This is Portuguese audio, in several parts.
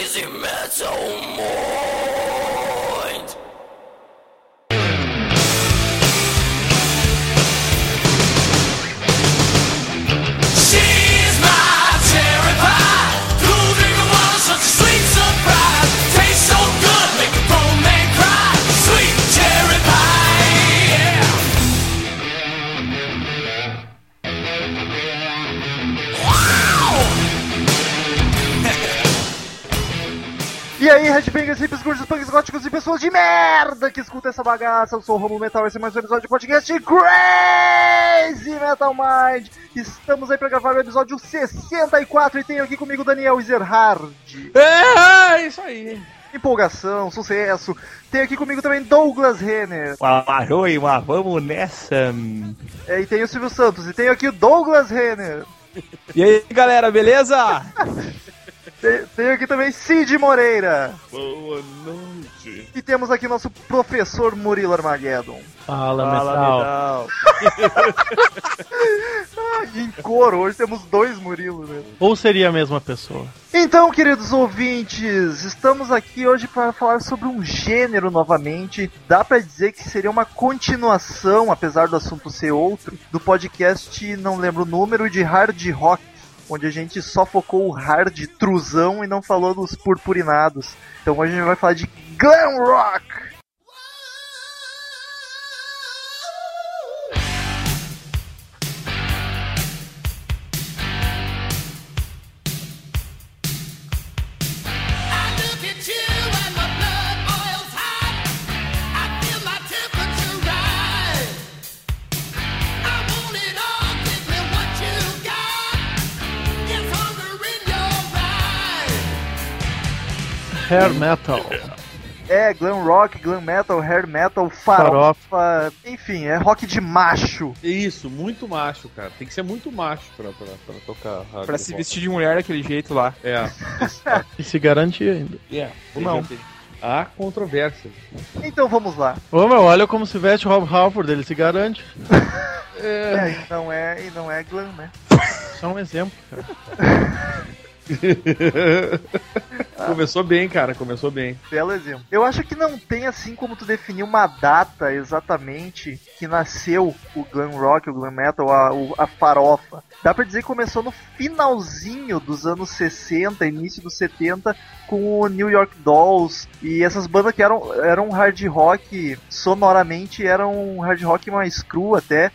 crazy metal oh, mind. Punks, góticos e pessoas de merda que escutam essa bagaça. Eu sou o Romulo Metal, esse é mais um episódio de podcast Crazy Metal Mind. Estamos aí pra gravar o episódio 64 e tenho aqui comigo Daniel Ezerhard. É, isso aí. Empolgação, sucesso. Tenho aqui comigo também Douglas Renner. Amarroi, mas vamos nessa. É, e tem o Silvio Santos. E tenho aqui o Douglas Renner. E aí, galera, beleza? Te- Tenho aqui também Cid Moreira. Boa noite. E temos aqui nosso professor Murilo Armageddon. Fala, metal. Ah, em coro, hoje temos dois Murilo, né? Ou seria a mesma pessoa? Então, queridos ouvintes, estamos aqui hoje para falar sobre um gênero novamente. Dá pra dizer que seria uma continuação, apesar do assunto ser outro, do podcast, não lembro o número, de hard rock, onde a gente só focou o hard truzão e não falou dos purpurinados. Então hoje a gente vai falar de glam rock. Hair metal. É, glam rock, glam metal, hair metal, farofa, enfim, é rock de macho. Isso, muito macho, cara. Tem que ser muito macho pra, pra, pra tocar Pra se rock. vestir de mulher daquele jeito lá. É. E se garante ainda. Yeah. Ou não. Há controvérsias. Então vamos lá. Ô meu, olha como se veste o Rob Halford, ele se garante. É, e não é, e não é glam, né? Só um exemplo, cara. Começou bem, cara. Começou bem. Belo exemplo. Eu acho que não tem assim como tu definir uma data exatamente que nasceu o glam rock, o glam metal, a, a farofa. Dá pra dizer que começou no finalzinho dos anos 60, início dos 70, com o New York Dolls e essas bandas que eram, eram hard rock, sonoramente eram um hard rock mais cru até.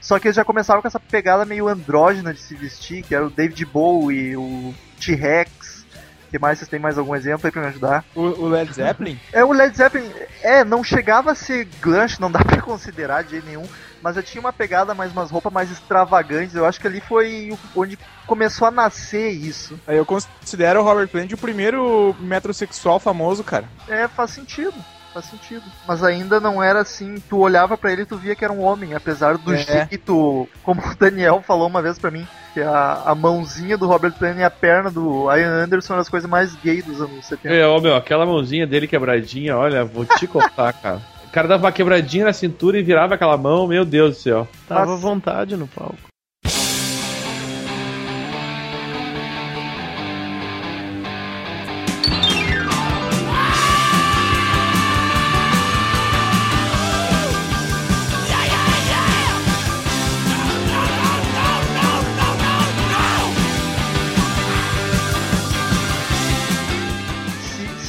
Só que eles já começavam com essa pegada meio andrógena de se vestir, que era o David Bowie, o T-Rex. que mais? Vocês têm mais algum exemplo aí pra me ajudar? O, o Led Zeppelin? É, o Led Zeppelin, é, não chegava a ser glanche, não dá pra considerar de jeito nenhum, mas já tinha uma pegada mais, umas roupas mais extravagantes, eu acho que ali foi onde começou a nascer isso. Aí Eu considero o Robert Plant o primeiro metrosexual famoso, cara. É, faz sentido, faz sentido. Mas ainda não era assim, tu olhava pra ele e tu via que era um homem, apesar do É. jeito, como o Daniel falou uma vez pra mim, que a, a mãozinha do Robert Plant e a perna do Ian Anderson eram as coisas mais gay dos anos 70. É, ó, meu, aquela mãozinha dele quebradinha, olha, vou te contar, cara. O cara dava uma quebradinha na cintura e virava aquela mão, meu Deus do céu. Tava à vontade no palco.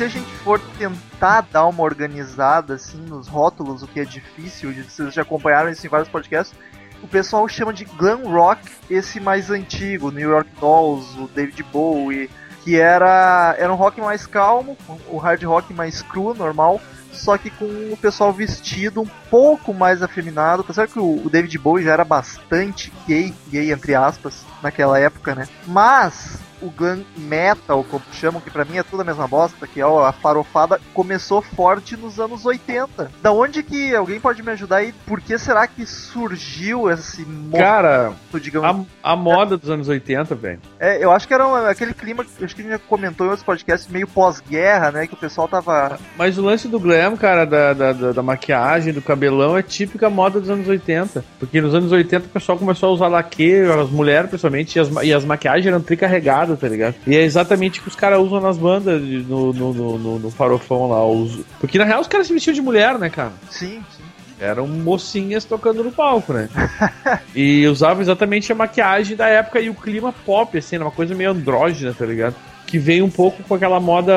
Se, a gente for tentar dar uma organizada assim nos rótulos, o que é difícil, vocês já acompanharam isso em vários podcasts, o pessoal chama de glam rock esse mais antigo, New York Dolls, o David Bowie, que era, era um rock mais calmo, o hard rock mais cru, normal, só que com o pessoal vestido um pouco mais afeminado. Certo que o David Bowie já era bastante gay, gay entre aspas, naquela época, né? Mas o glam metal, como chamam, que pra mim é tudo a mesma bosta, que é a farofada, começou forte nos anos 80. Da onde que alguém pode me ajudar aí? Por que será que surgiu esse Cara, digamos? a, a moda dos anos 80, velho. É, eu acho que era um- aquele clima, que- acho que a gente já comentou em outros podcasts, meio pós-guerra, né? Que o pessoal tava. Mas o lance do glam, cara, da, da, da- da maquiagem, do cabelão, é típica moda dos anos 80. Porque nos anos 80 o pessoal começou a usar laque, as mulheres principalmente, e as, e as maquiagens eram tricarregadas, tá ligado? E é exatamente o que os caras usam nas bandas de- no, no, no- no farofão lá. Os... Porque na real os caras se vestiam de mulher, né, cara? Sim, sim. Eram mocinhas tocando no palco, né? e usavam exatamente a maquiagem da época e o clima pop, assim, era uma coisa meio andrógena, tá ligado? Que veio um pouco com aquela moda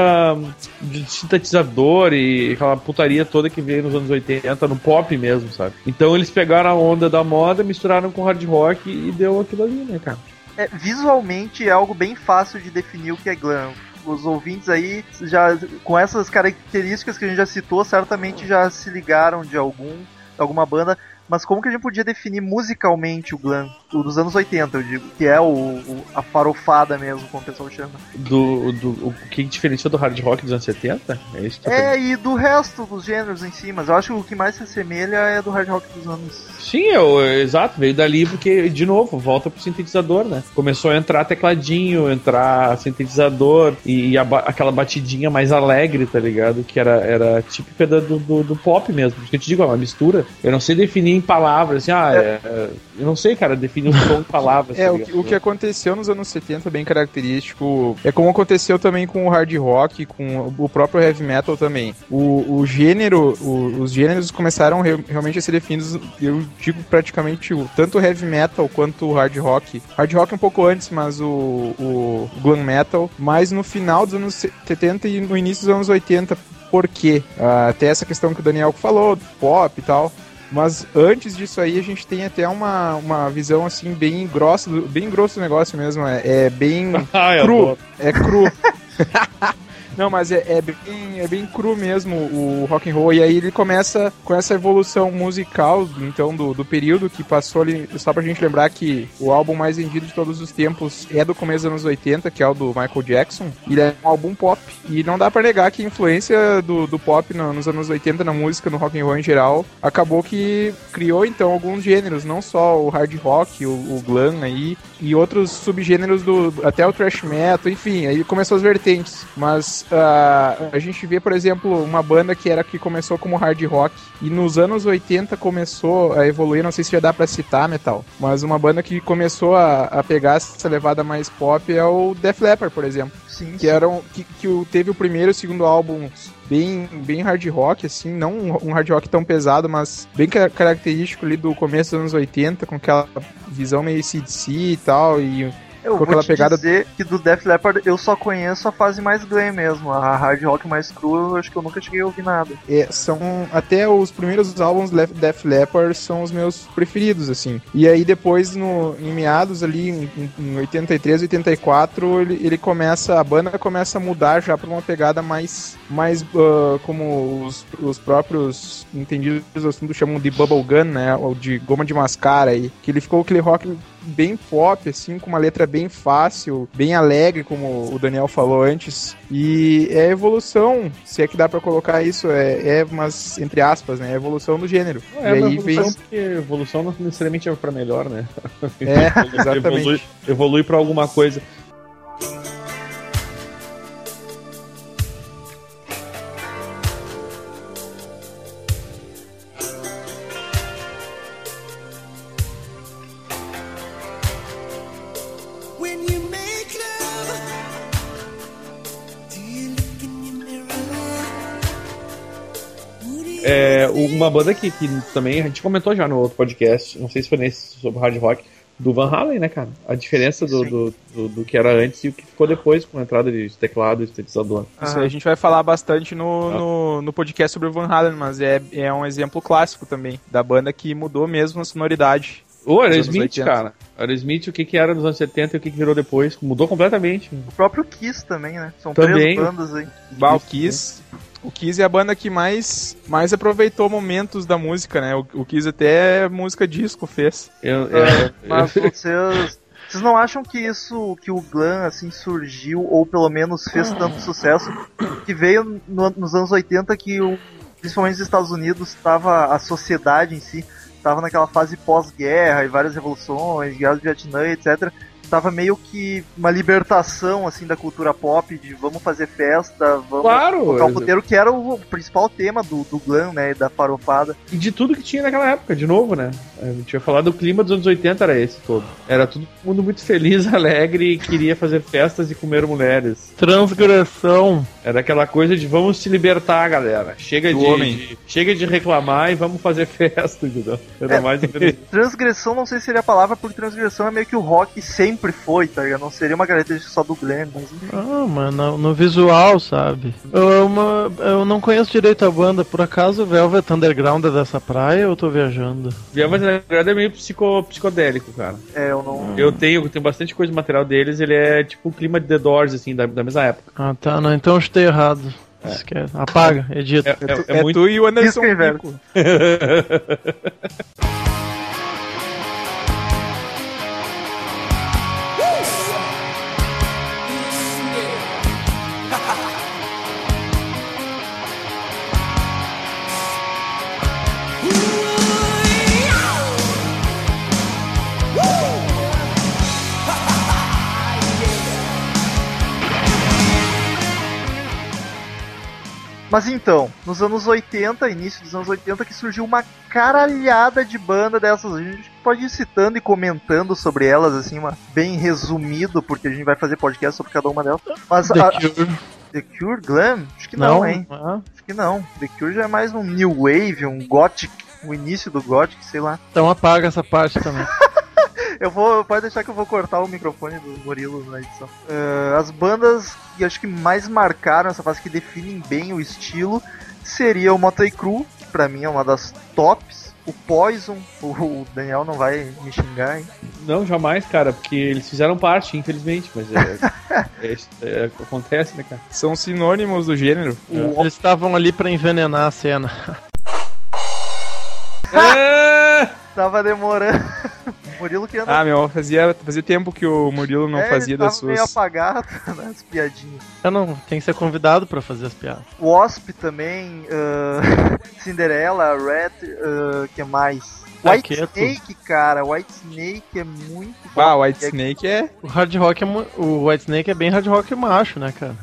de sintetizador e aquela putaria toda que veio nos anos 80, no pop mesmo, sabe? Então eles pegaram a onda da moda, misturaram com hard rock e deu aquilo ali, né, cara? É, visualmente é algo bem fácil de definir o que é glam. Os ouvintes aí, já com essas características que a gente já citou, certamente já se ligaram de algum, alguma banda. Mas como que a gente podia definir musicalmente o glam? O dos anos 80, eu digo. Que é o, o- a farofada mesmo, como o pessoal chama. Do, do, o que diferenciou do hard rock dos anos 70? É isso que É, e do resto dos gêneros em si, mas eu acho que o que mais se assemelha é do hard rock dos anos. Sim, eu, exato, veio dali porque, de novo, volta pro sintetizador, né? Começou a entrar tecladinho, entrar sintetizador e a aquela batidinha mais alegre, tá ligado? Que era, era típica do, do, do pop mesmo. Por isso que eu te digo, é uma mistura. Eu não sei definir em palavras, assim, ah, é- é- eu não sei, cara, definir um som em palavras. É, tá o que, o que aconteceu nos anos 70 bem característico. É como aconteceu também com o hard rock, com o próprio heavy metal também. O, o gênero, o- os gêneros começaram re- realmente a ser definidos, eu digo praticamente o, tanto o heavy metal quanto o hard rock. Hard rock um pouco antes, mas o, o glam metal, mais no final dos anos 70 e no início dos anos 80. Por quê? Ah, até essa questão que o Daniel falou, pop e tal. Mas antes disso aí, a gente tem até uma, uma visão assim bem grossa, bem grosso do negócio mesmo. É, é bem eu cru. É cru. Não, mas é, é bem, é bem cru mesmo o rock and roll. E aí ele começa com essa evolução musical, então, do, do período que passou ali. Só pra gente lembrar que o álbum mais vendido de todos os tempos é do começo dos anos 80, que é o do Michael Jackson. Ele é um álbum pop. E não dá pra negar que a influência do, do pop no- nos anos 80 na música, no rock and roll em geral, acabou que criou, então, alguns gêneros. Não só o hard rock, o, o glam aí, e outros subgêneros do até o thrash metal, enfim, aí começou as vertentes. Mas ah, a gente vê, por exemplo, uma banda que era que começou como hard rock e nos anos 80 começou a evoluir, não sei se já dá pra citar metal, mas uma banda que começou a, a pegar essa levada mais pop é o Def Leppard, por exemplo Sim, que eram que, que teve o primeiro e o segundo álbum bem bem hard rock assim, não um, hard rock tão pesado, mas bem ca- característico ali do começo dos anos 80, com aquela visão meio CDC e tal e Eu com vou te pegada- dizer que do Def Leppard eu só conheço a fase mais glam mesmo. A hard rock mais cru, eu acho que eu nunca cheguei a ouvir nada. é, são até os primeiros álbuns Def Leppard são os meus preferidos assim. E aí depois no em meados ali em, em 83, 84, ele, ele começa a banda começa a mudar já para uma pegada mais mais ah, como os, os próprios entendidos do assunto chamam de bubblegum, né, ou de goma de mascara aí, que ele ficou aquele rock bem pop, assim, com uma letra bem fácil, bem alegre, como o Daniel falou antes. E é a evolução, se é que dá pra colocar isso, é, é mas entre aspas, né? É a evolução do gênero. É, e aí evolução, vem. porque evolução não necessariamente é pra melhor, né? É, Evolui, exatamente. evolui pra alguma coisa. Uma banda que, que também a gente comentou já no outro podcast, não sei se foi nesse sobre hard rock, do Van Halen, né, cara? A diferença do, do, do, do que era antes e o que ficou depois com a entrada de teclado e sintetizador. Isso aí a gente vai falar bastante no, no, no podcast sobre o Van Halen, mas é, é um exemplo clássico também, da banda que mudou mesmo a sonoridade. O Aerosmith, 80. cara. Aerosmith, o que, que era nos anos 70 e o que, que virou depois. Mudou completamente. O próprio Kiss também, né? São Também. três bandas aí. Bah, o Kiss. O Kiss é a banda que mais, mais aproveitou momentos da música, né? O, o Kiss até música disco fez. Eu, É, eu- mas vocês. Vocês não acham que isso, que o glam assim surgiu, ou pelo menos fez tanto sucesso, que veio no- nos anos 80 que o, principalmente nos Estados Unidos estava a sociedade em si estava naquela fase pós-guerra e várias revoluções, guerra do Vietnã, etc. tava meio que uma libertação, assim, da cultura pop, de vamos fazer festa, vamos Claro, tocar o puteiro, que era o principal tema do, do glam, né, e da farofada. E de tudo que tinha naquela época, de novo, né? A gente ia falar do clima dos anos 80, era esse todo. Era todo mundo muito feliz, alegre e queria fazer festas e comer mulheres. Transgressão. Era aquela coisa de vamos se libertar, galera. Chega Do de, homem. de- chega de reclamar e vamos fazer festa, entendeu? Era É. mais. Transgressão, não sei se seria a palavra, porque transgressão é meio que o rock sempre foi, tá ligado? Não seria uma característica só do glam, mas enfim. Ah, mano, no visual, sabe? Eu, uma- eu não conheço direito a banda. Por acaso o Velvet Underground é dessa praia ou eu tô viajando? Na verdade é meio psico, psicodélico, cara. É, eu não... Eu tenho, eu tenho bastante coisa de material deles, ele é tipo o clima de The Doors, assim, da, da mesma época. Ah, tá. Não, então eu chutei errado. Esquece. Apaga, edita. É, é- é É, muito. tu e o Anderson. Pico. Mas então, nos anos 80, início dos anos 80, que surgiu uma caralhada de banda dessas. A gente pode ir citando e comentando sobre elas, assim, uma, bem resumido, porque a gente vai fazer podcast sobre cada uma delas. Mas The a- Cure. The Cure Glam? Acho que não, hein? Ah, Acho que não. The Cure já é mais um New Wave, um Gothic, o início do Gothic, sei lá. então apaga essa parte também. Eu vou, pode deixar que eu vou cortar o microfone do Murilo na edição. Eh, as bandas que acho que mais marcaram essa fase, que definem bem o estilo, seria o Motley Crue, que pra mim é uma das tops. O Poison, o, Daniel não vai me xingar, hein? Não, jamais, cara, porque eles fizeram parte, infelizmente, mas é, é- é- acontece, né, cara? São sinônimos do gênero. O, Eles estavam ali pra envenenar a cena. É! Tava demorando. O Murilo que anda Ah, meu, fazia, fazia tempo que o Murilo não é, fazia ele das tava meio suas. apagado nas piadinhas. Eu não, tem que ser convidado pra fazer as piadas. Wasp também, ah, Cinderella, Red, ah, que mais? White Arqueto. Snake, cara, White Snake é muito Ah, White É- Snake é. O hard rock é mu- o White Snake é bem hard rock macho, né, cara?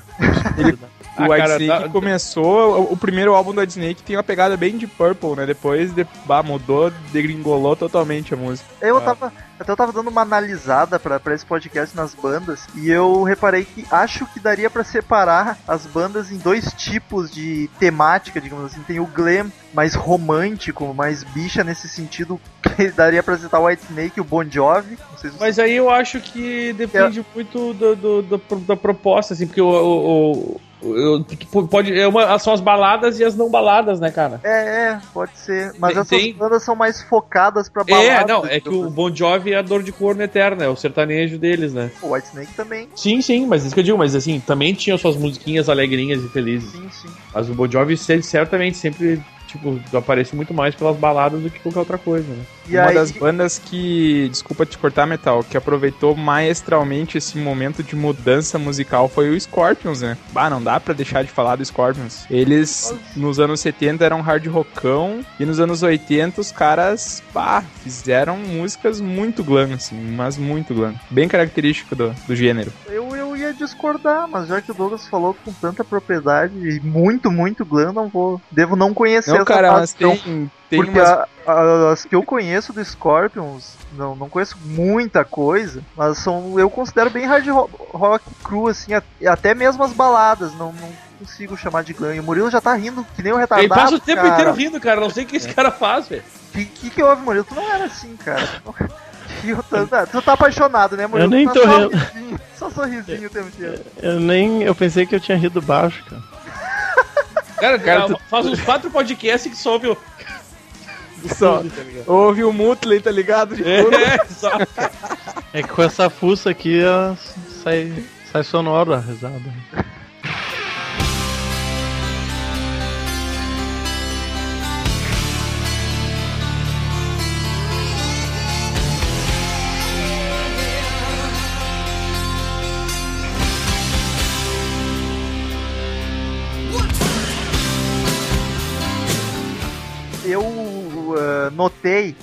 Ele- Ah, o White cara, Snake tá- começou. O, o primeiro álbum do White Snake tem uma pegada bem de Purple, né? Depois de, bah, mudou, degringolou totalmente a música. Eu Ah. tava. Até eu tava dando uma analisada pra, pra esse podcast nas bandas e eu reparei que acho que daria pra separar as bandas em dois tipos de temática, digamos assim. Tem o glam mais romântico, mais bicha nesse sentido, que daria pra citar o White Snake e o Bon Jovi. Não sei se Mas aí eu acho que depende muito do, do- do- da proposta, assim, porque o. o, o- o- que pode, é uma, são as baladas e as não baladas, né, cara? É, é, pode ser. Mas Tem- essas tem- bandas são mais focadas pra balada. É, não, é que digamos o Bon Jovi é a dor de corno eterna, é o sertanejo deles, né? O White Snake também. Sim, sim, mas isso que eu digo, mas assim, também tinham suas musiquinhas alegrinhas e felizes. Sim, sim. Mas o Bon Jovi certamente sempre, tipo, aparece muito mais pelas baladas do que qualquer outra coisa, né? E uma aí, das bandas que, desculpa te cortar, Metal, que aproveitou maestralmente esse momento de mudança musical foi o Scorpions, né? Bah, não dá pra deixar de falar do Scorpions. Eles, nos anos 70, eram hard rockão, e nos anos 80 os caras, bah, fizeram músicas muito glam, assim, mas muito glam. Bem característico do, do gênero. eu, eu ia discordar, mas já que o Douglas falou com tanta propriedade e muito, muito glam, não vou. Devo não conhecer Não, essa cara, mas facção. tem, tem Porque umas a- a- as que eu conheço do Scorpions, não, não conheço muita coisa, mas são eu considero bem hard ro- rock cru, assim, a- até mesmo as baladas, não, não consigo chamar de glam. E o Murilo já tá rindo que nem um retardado. Ele passa o tempo cara. inteiro rindo, cara. Não sei o que esse cara faz, velho. Que, que que houve, Murilo? Tu não era assim, cara. Tu, tu, tá- tu tá apaixonado, né, Murilo? Eu nem Tu tô tá só rindo. Só sorrisinho o tempo inteiro. Eu nem. Eu pensei que eu tinha rido baixo, cara. Cara, Cara, cara faz uns quatro podcasts que só ouve o. Só. tá? Houve o Mutley, tá ligado? De É. É que com essa fuça aqui ó, sai, sai sonoro a risada. eu eh, notei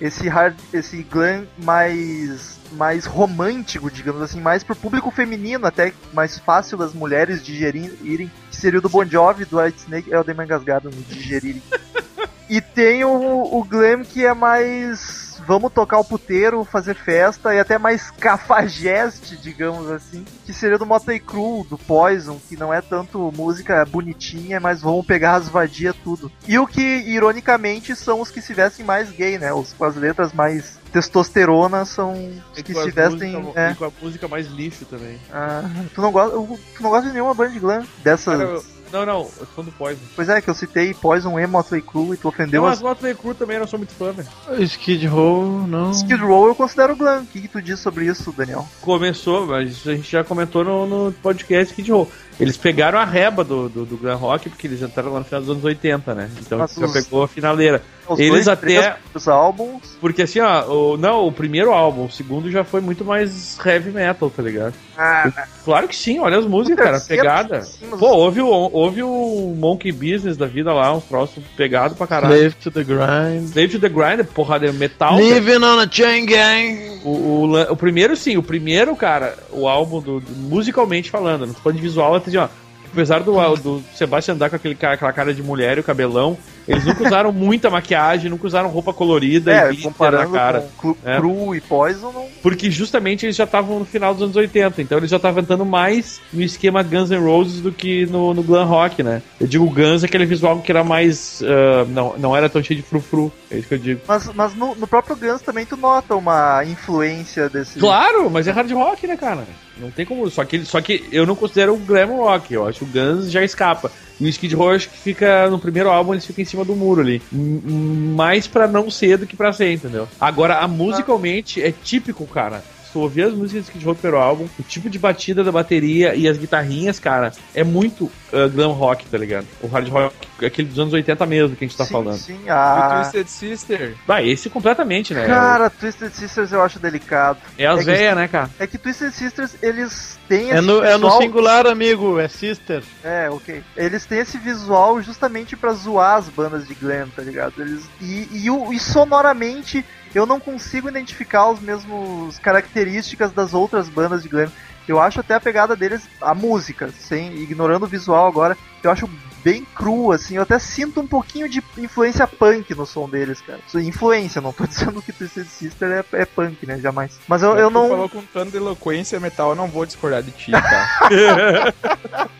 esse hard, esse glam mais mais romântico, digamos assim, mais pro público feminino, até mais fácil das mulheres digerirem, que seria o do Bon Jovi, do White Snake, é o Demi engasgado no digerirem. e tem o, o glam que é mais vamos tocar o puteiro, fazer festa e até mais cafajeste, digamos assim, que seria do Motley Crue, do Poison, que não é tanto música bonitinha, mas vamos pegar as vadias tudo. E o que, ironicamente, são os que se vestem mais gay, né? Os com as letras mais testosterona são os que se vestem. música- é. e com a música mais lixo também. Ah, tu, não gosta, tu não gosta de nenhuma banda de glam dessas. Cara, eu- não, não, eu sou do Poison. Pois é, que eu citei Poison e Motley Crue e tu ofendeu Não, as mas Motley Crue também eu não sou muito fã, velho. Skid Row, não. Skid Row eu considero glam. O que, que tu diz sobre isso, Daniel? Começou, mas a gente já comentou no, no podcast Kid Roll. Eles pegaram a reba do, do, do glam rock, porque eles entraram lá no final dos anos 80, né? Então Mas já os- pegou a finaleira. Os Eles dois, até- primeiros álbuns. Porque assim, ó, o, não, o primeiro álbum, o segundo já foi muito mais heavy metal, tá ligado? Ah, Claro que sim, olha as músicas, cara, pegada. Pô, houve o, houve o Monkey Business da vida lá, uns troços pegado pra caralho. Slave to the Grind. Slave to the Grind, porra, é metal. cara. Living on a Chain Gang. O, o, o primeiro, sim, o primeiro, cara, o álbum, do, do- musicalmente falando, não tô falando de visual, ó, apesar do, do Sebastian andar com aquele, aquela cara de mulher e o cabelão, eles nunca usaram muita maquiagem, nunca usaram roupa colorida é, e comparando na cara. com Cru, É. Cru e Poison, não. Porque justamente eles já estavam no final dos anos 80, então eles já estavam entrando mais no esquema Guns N' Roses do que no, no glam rock, né? Eu digo Guns, aquele visual que era mais. ah, não, não era tão cheio de frufru, é isso que eu digo. Mas, mas no, no próprio Guns também tu nota uma influência desse. Claro, mas é hard rock, né, cara? Não tem como. Só que, só que eu não considero o glam rock. Eu acho que o Guns já escapa. E o Skid Row acho que fica no primeiro álbum, eles ficam em cima do muro ali. Mais pra não ser do que pra ser, entendeu? Agora, a musicalmente é típico, cara. Tu ouvir as músicas Row do primeiro álbum, o tipo de batida da bateria e as guitarrinhas, cara, é muito ah, glam rock, tá ligado? O hard rock, aquele dos anos 80 mesmo que a gente tá sim, falando. Sim, O a... Twisted Sister. Vai, esse completamente, né? Cara, Twisted Sisters eu acho delicado. é as é que- né, cara? É que Twisted Sisters, eles têm É esse no, é no visual... singular, amigo, é sister. É, ok. Eles têm esse visual justamente pra zoar as bandas de glam, tá ligado? Eles... E, e, o- e sonoramente eu não consigo identificar os mesmos características das outras bandas de glam. Eu acho até a pegada deles, a música, sem ignorando o visual agora, eu acho bem cru, assim, eu até sinto um pouquinho de influência punk no som deles, cara. Influência, não tô dizendo que Twisted Sister é, é punk, né, jamais. Mas eu, eu Tu não... falou com tanta eloquência metal, eu não vou discordar de ti, tá?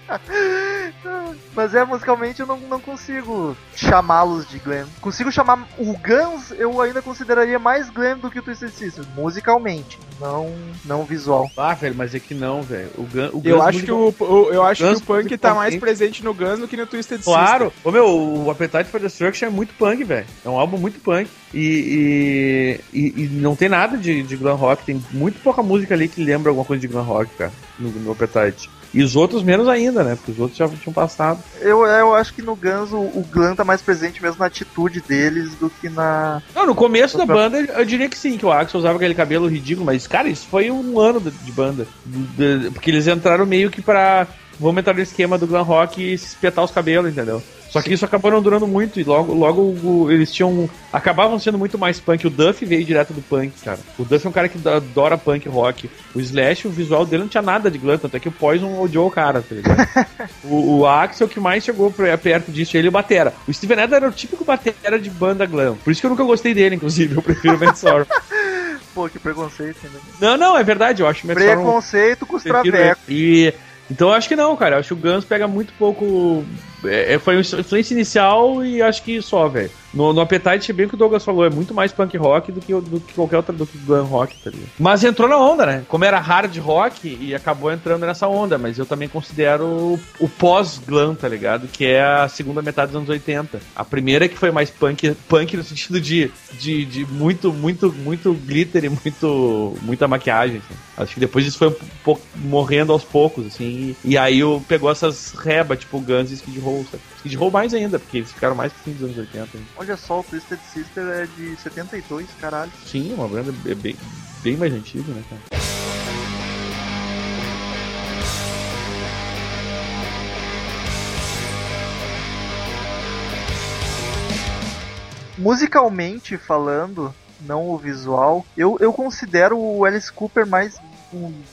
Mas é, musicalmente eu não, não consigo chamá-los de glam. Consigo chamar o Guns, eu ainda consideraria mais glam do que o Twisted Sisters, musicalmente, não não visual. Ah, velho, mas é que não, velho. O Gun, o Eu Guns acho que o, o- eu acho Guns que o punk tá mais presente no Guns do que no Twisted Claro! Ô meu, o Appetite for Destruction é muito punk, velho. É um álbum muito punk. E, e, e- e não tem nada de, de glam rock. Tem muito pouca música ali que lembra alguma coisa de glam rock, cara, no, no Appetite. E os outros menos ainda, né? Porque os outros já tinham passado. Eu, eu acho que no Guns o, o glam tá mais presente mesmo na atitude deles do que na. Não, no começo da banda eu diria que sim, que o Axel usava aquele cabelo ridículo, mas, cara, isso foi um ano de, de banda. De- de- porque eles entraram meio que pra. Vamos entrar no esquema do glam rock e se espetar os cabelos, entendeu? Só que isso acabou não durando muito e logo, logo eles tinham. acabavam sendo muito mais punk. O Duff veio direto do punk, cara. O Duff é um cara que adora punk rock. O Slash, o visual dele não tinha nada de glam, tanto é que o Poison odiou o cara, tá ligado? o, o Axel que mais chegou perto disso, ele e o Batera. O Steven Adler era o típico Batera de banda glam. Por isso que eu nunca gostei dele, inclusive. Eu prefiro o Matt Sorum. Pô, que preconceito, né? Não, não, é verdade. Eu acho o Matt Preconceito com os travecos. E então eu acho que não, cara. Eu acho que o Guns pega muito pouco. É, é, foi uma influência inicial e acho que só, velho. No, no Appetite, bem o que o Douglas falou, é muito mais punk rock do que, do que qualquer outra do que glam rock, tá? Mas entrou na onda, né? Como era hard rock e acabou entrando nessa onda, mas eu também considero o, o pós-glam, tá ligado? Que é a segunda metade dos anos 80. A primeira que foi mais punk, punk no sentido de, de, de muito, muito, muito glitter e muito, muita maquiagem. assim. Acho que depois isso foi um pouco morrendo aos poucos, assim. E, e aí o, pegou essas rebas, tipo Guns e Skid Row. sabe? Skid Row mais ainda, porque eles ficaram mais que fim dos anos 80. né? Olha só, o Twisted Sister é de 72, caralho. Sim, uma banda é bem, bem mais antiga, né, cara? Musicalmente falando, não o visual. Eu, eu considero o Alice Cooper mais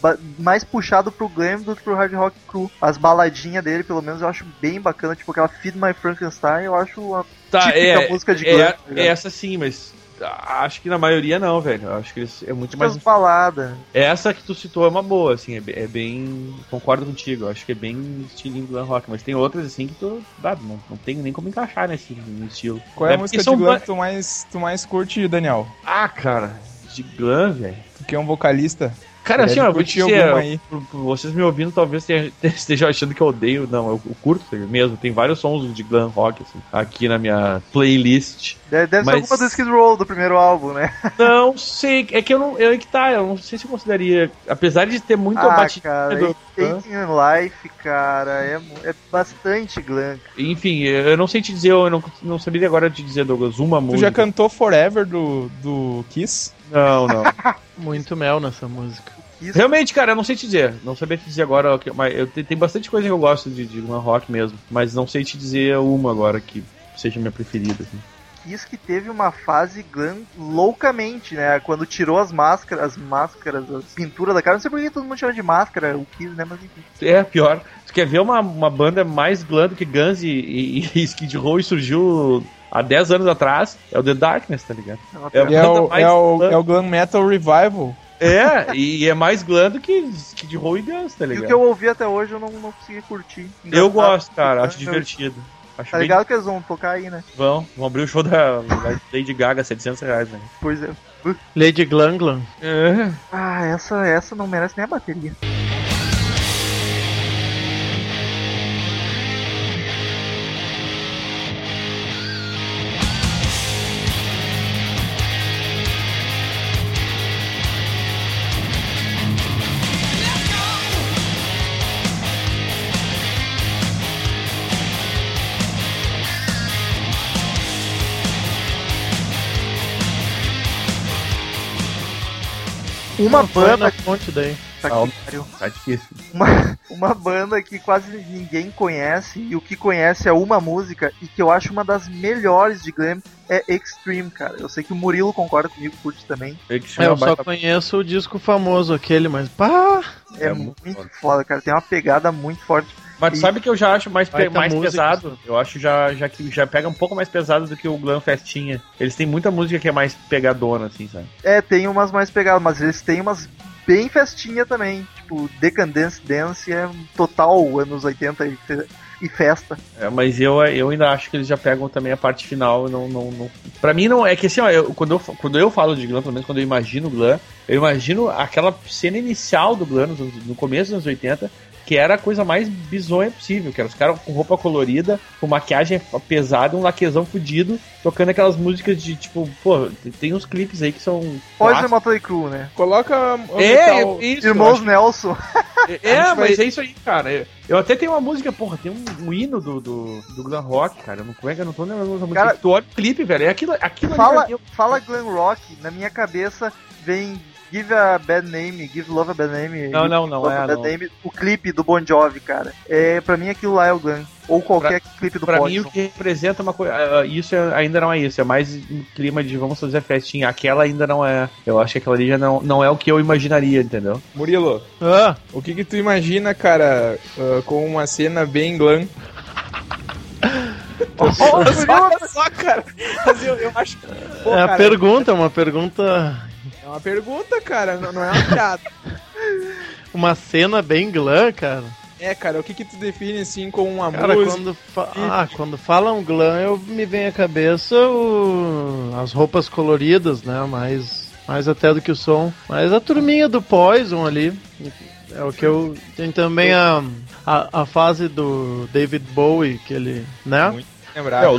ba- mais puxado pro glam do que pro hard rock cru. As baladinhas dele, pelo menos, eu acho bem bacana. Tipo aquela Feed My Frankenstein, eu acho uma Tá, é, música de glam. é, tá é essa sim, mas acho que na maioria não, velho. Eu Acho que eles- é muito mais. As baladas. Essa que tu citou é uma boa, assim, é, é bem. Concordo contigo, eu acho que é bem estilinho glam rock, mas tem outras assim que tu. Ah, não, não tem nem como encaixar nesse no estilo. Qual é a porque música de glam que tu mais, tu mais curte, Daniel? Ah, cara, de glam, velho. Tu que é um vocalista. Cara, assim, ó, eu vou curtir dizer, aí. vocês me ouvindo, talvez estejam achando que eu odeio. Não, eu, eu curto mesmo. Tem vários sons de glam rock, assim, aqui na minha playlist. Deve, deve Mas- ser alguma do Skid Row do primeiro álbum, né? Não sei, é que eu não. Eu, é que tá, eu não sei se eu consideraria. Apesar de ter muito ah, cara, do- Taking Life, cara, é, é bastante glam. Enfim, eu não sei te dizer, eu não, não saberia agora te dizer, Douglas, uma Tu música. já cantou Forever do, do Kiss? Não, não. Muito mel nessa música. Isso Realmente, cara, eu não sei te dizer. Não sabia te dizer agora. Mas eu te- tem bastante coisa que eu gosto de, de glam rock mesmo. Mas não sei te dizer uma agora que seja minha preferida. Assim. Kiss que teve uma fase glam loucamente, né? Quando tirou as máscaras, as máscaras, as pinturas da cara. Não sei por que todo mundo chama de máscara o Kiss, né? Mas enfim. É, pior. Tu quer ver uma, uma banda mais glam do que Guns e, e, e Skid Row e surgiu há 10 anos atrás? É o The Darkness, tá ligado? É É, E é banda o, é, o, glam. é o Glam Metal Revival. É, e é mais glam do que Skid Row e Guns, tá E ligado? o que eu ouvi até hoje eu não, não consegui curtir. Eu Engraçado. gosto, cara, acho Eu- divertido. Acho Tá bem- ligado que eles vão tocar aí, né? Vão, vão abrir o show da da Lady Gaga, 700 reais, né? Pois é. Lady Glanglan. É. Ah, essa, essa não merece nem a bateria. Uma banda. fonte daí. Tá Ah. Tá difícil. uma, uma banda que quase ninguém conhece e o que conhece é uma música e que eu acho uma das melhores de glam é Extreme, cara. Eu sei que o Murilo concorda comigo, curte também. É que É, eu só baita- conheço o disco famoso aquele, mas pá! É, É muito, muito foda, cara. Tem uma pegada muito forte. Mas E- sabe que eu já acho mais, pe- mais música, pesado? Eu acho já, já que já pega um pouco mais pesado do que o Glam Festinha. Eles têm muita música que é mais pegadona, assim, sabe? É, tem umas mais pegadas, mas eles têm umas bem festinha também. Tipo, Decadence Dance é total anos 80 e, fe- e festa. É, mas eu, eu ainda acho que eles já pegam também a parte final. Não, não, não... Pra mim, não é que assim, ó, eu- quando, eu, quando eu falo de Glam, pelo menos quando eu imagino o Glam, eu imagino aquela cena inicial do Glam, no, no começo dos anos 80, que era a coisa mais bizonha possível, que era os caras com roupa colorida, com maquiagem pesada, um laquezão fudido, tocando aquelas músicas de tipo, pô, tem uns clipes aí que são. Clássicos. Motley Crue, né? Coloca o É, metal- é isso. Irmãos acho- Nelson. É, gente mas vai- é isso aí, cara. Eu- Eu até tenho uma música, porra, tem um, um hino do, do, do Glam Rock, cara. Eu não, como é que eu não tô lembrando essa música? Cara- tu olha o clipe, velho. É aquilo, aquilo ali Fala, eu- fala glam rock, na minha cabeça vem Give a Bad Name, Give Love a Bad Name. Não, não, não Love é, a Bad não. Name, o clipe do Bon Jovi, cara. É, pra mim aquilo lá é o glam. Ou qualquer clipe do Pra Poison. mim, o que representa uma coisa. ah, isso é- ainda não é isso. É mais um clima de vamos fazer festinha. Aquela ainda não é. Eu acho que aquela ali já não, não é o que eu imaginaria, entendeu? Murilo, Ah, o que que tu imagina, cara, ah, com uma cena bem glam? Olha só, cara. Mas eu, eu acho que... Pô, é a cara, pergunta, uma pergunta. Uma pergunta, cara, não, não é uma piada. Uma cena bem glam, cara. É, cara, o que que tu define, assim, com uma Cara, música? quando, fa ah, quando falam glam, eu me vem à cabeça o... as roupas coloridas, né? Mais, mais até do que o som. Mas a turminha do Poison ali. É o que eu. Tem também a, a, a fase do David Bowie, que ele. né? Muito lembrar. É, o,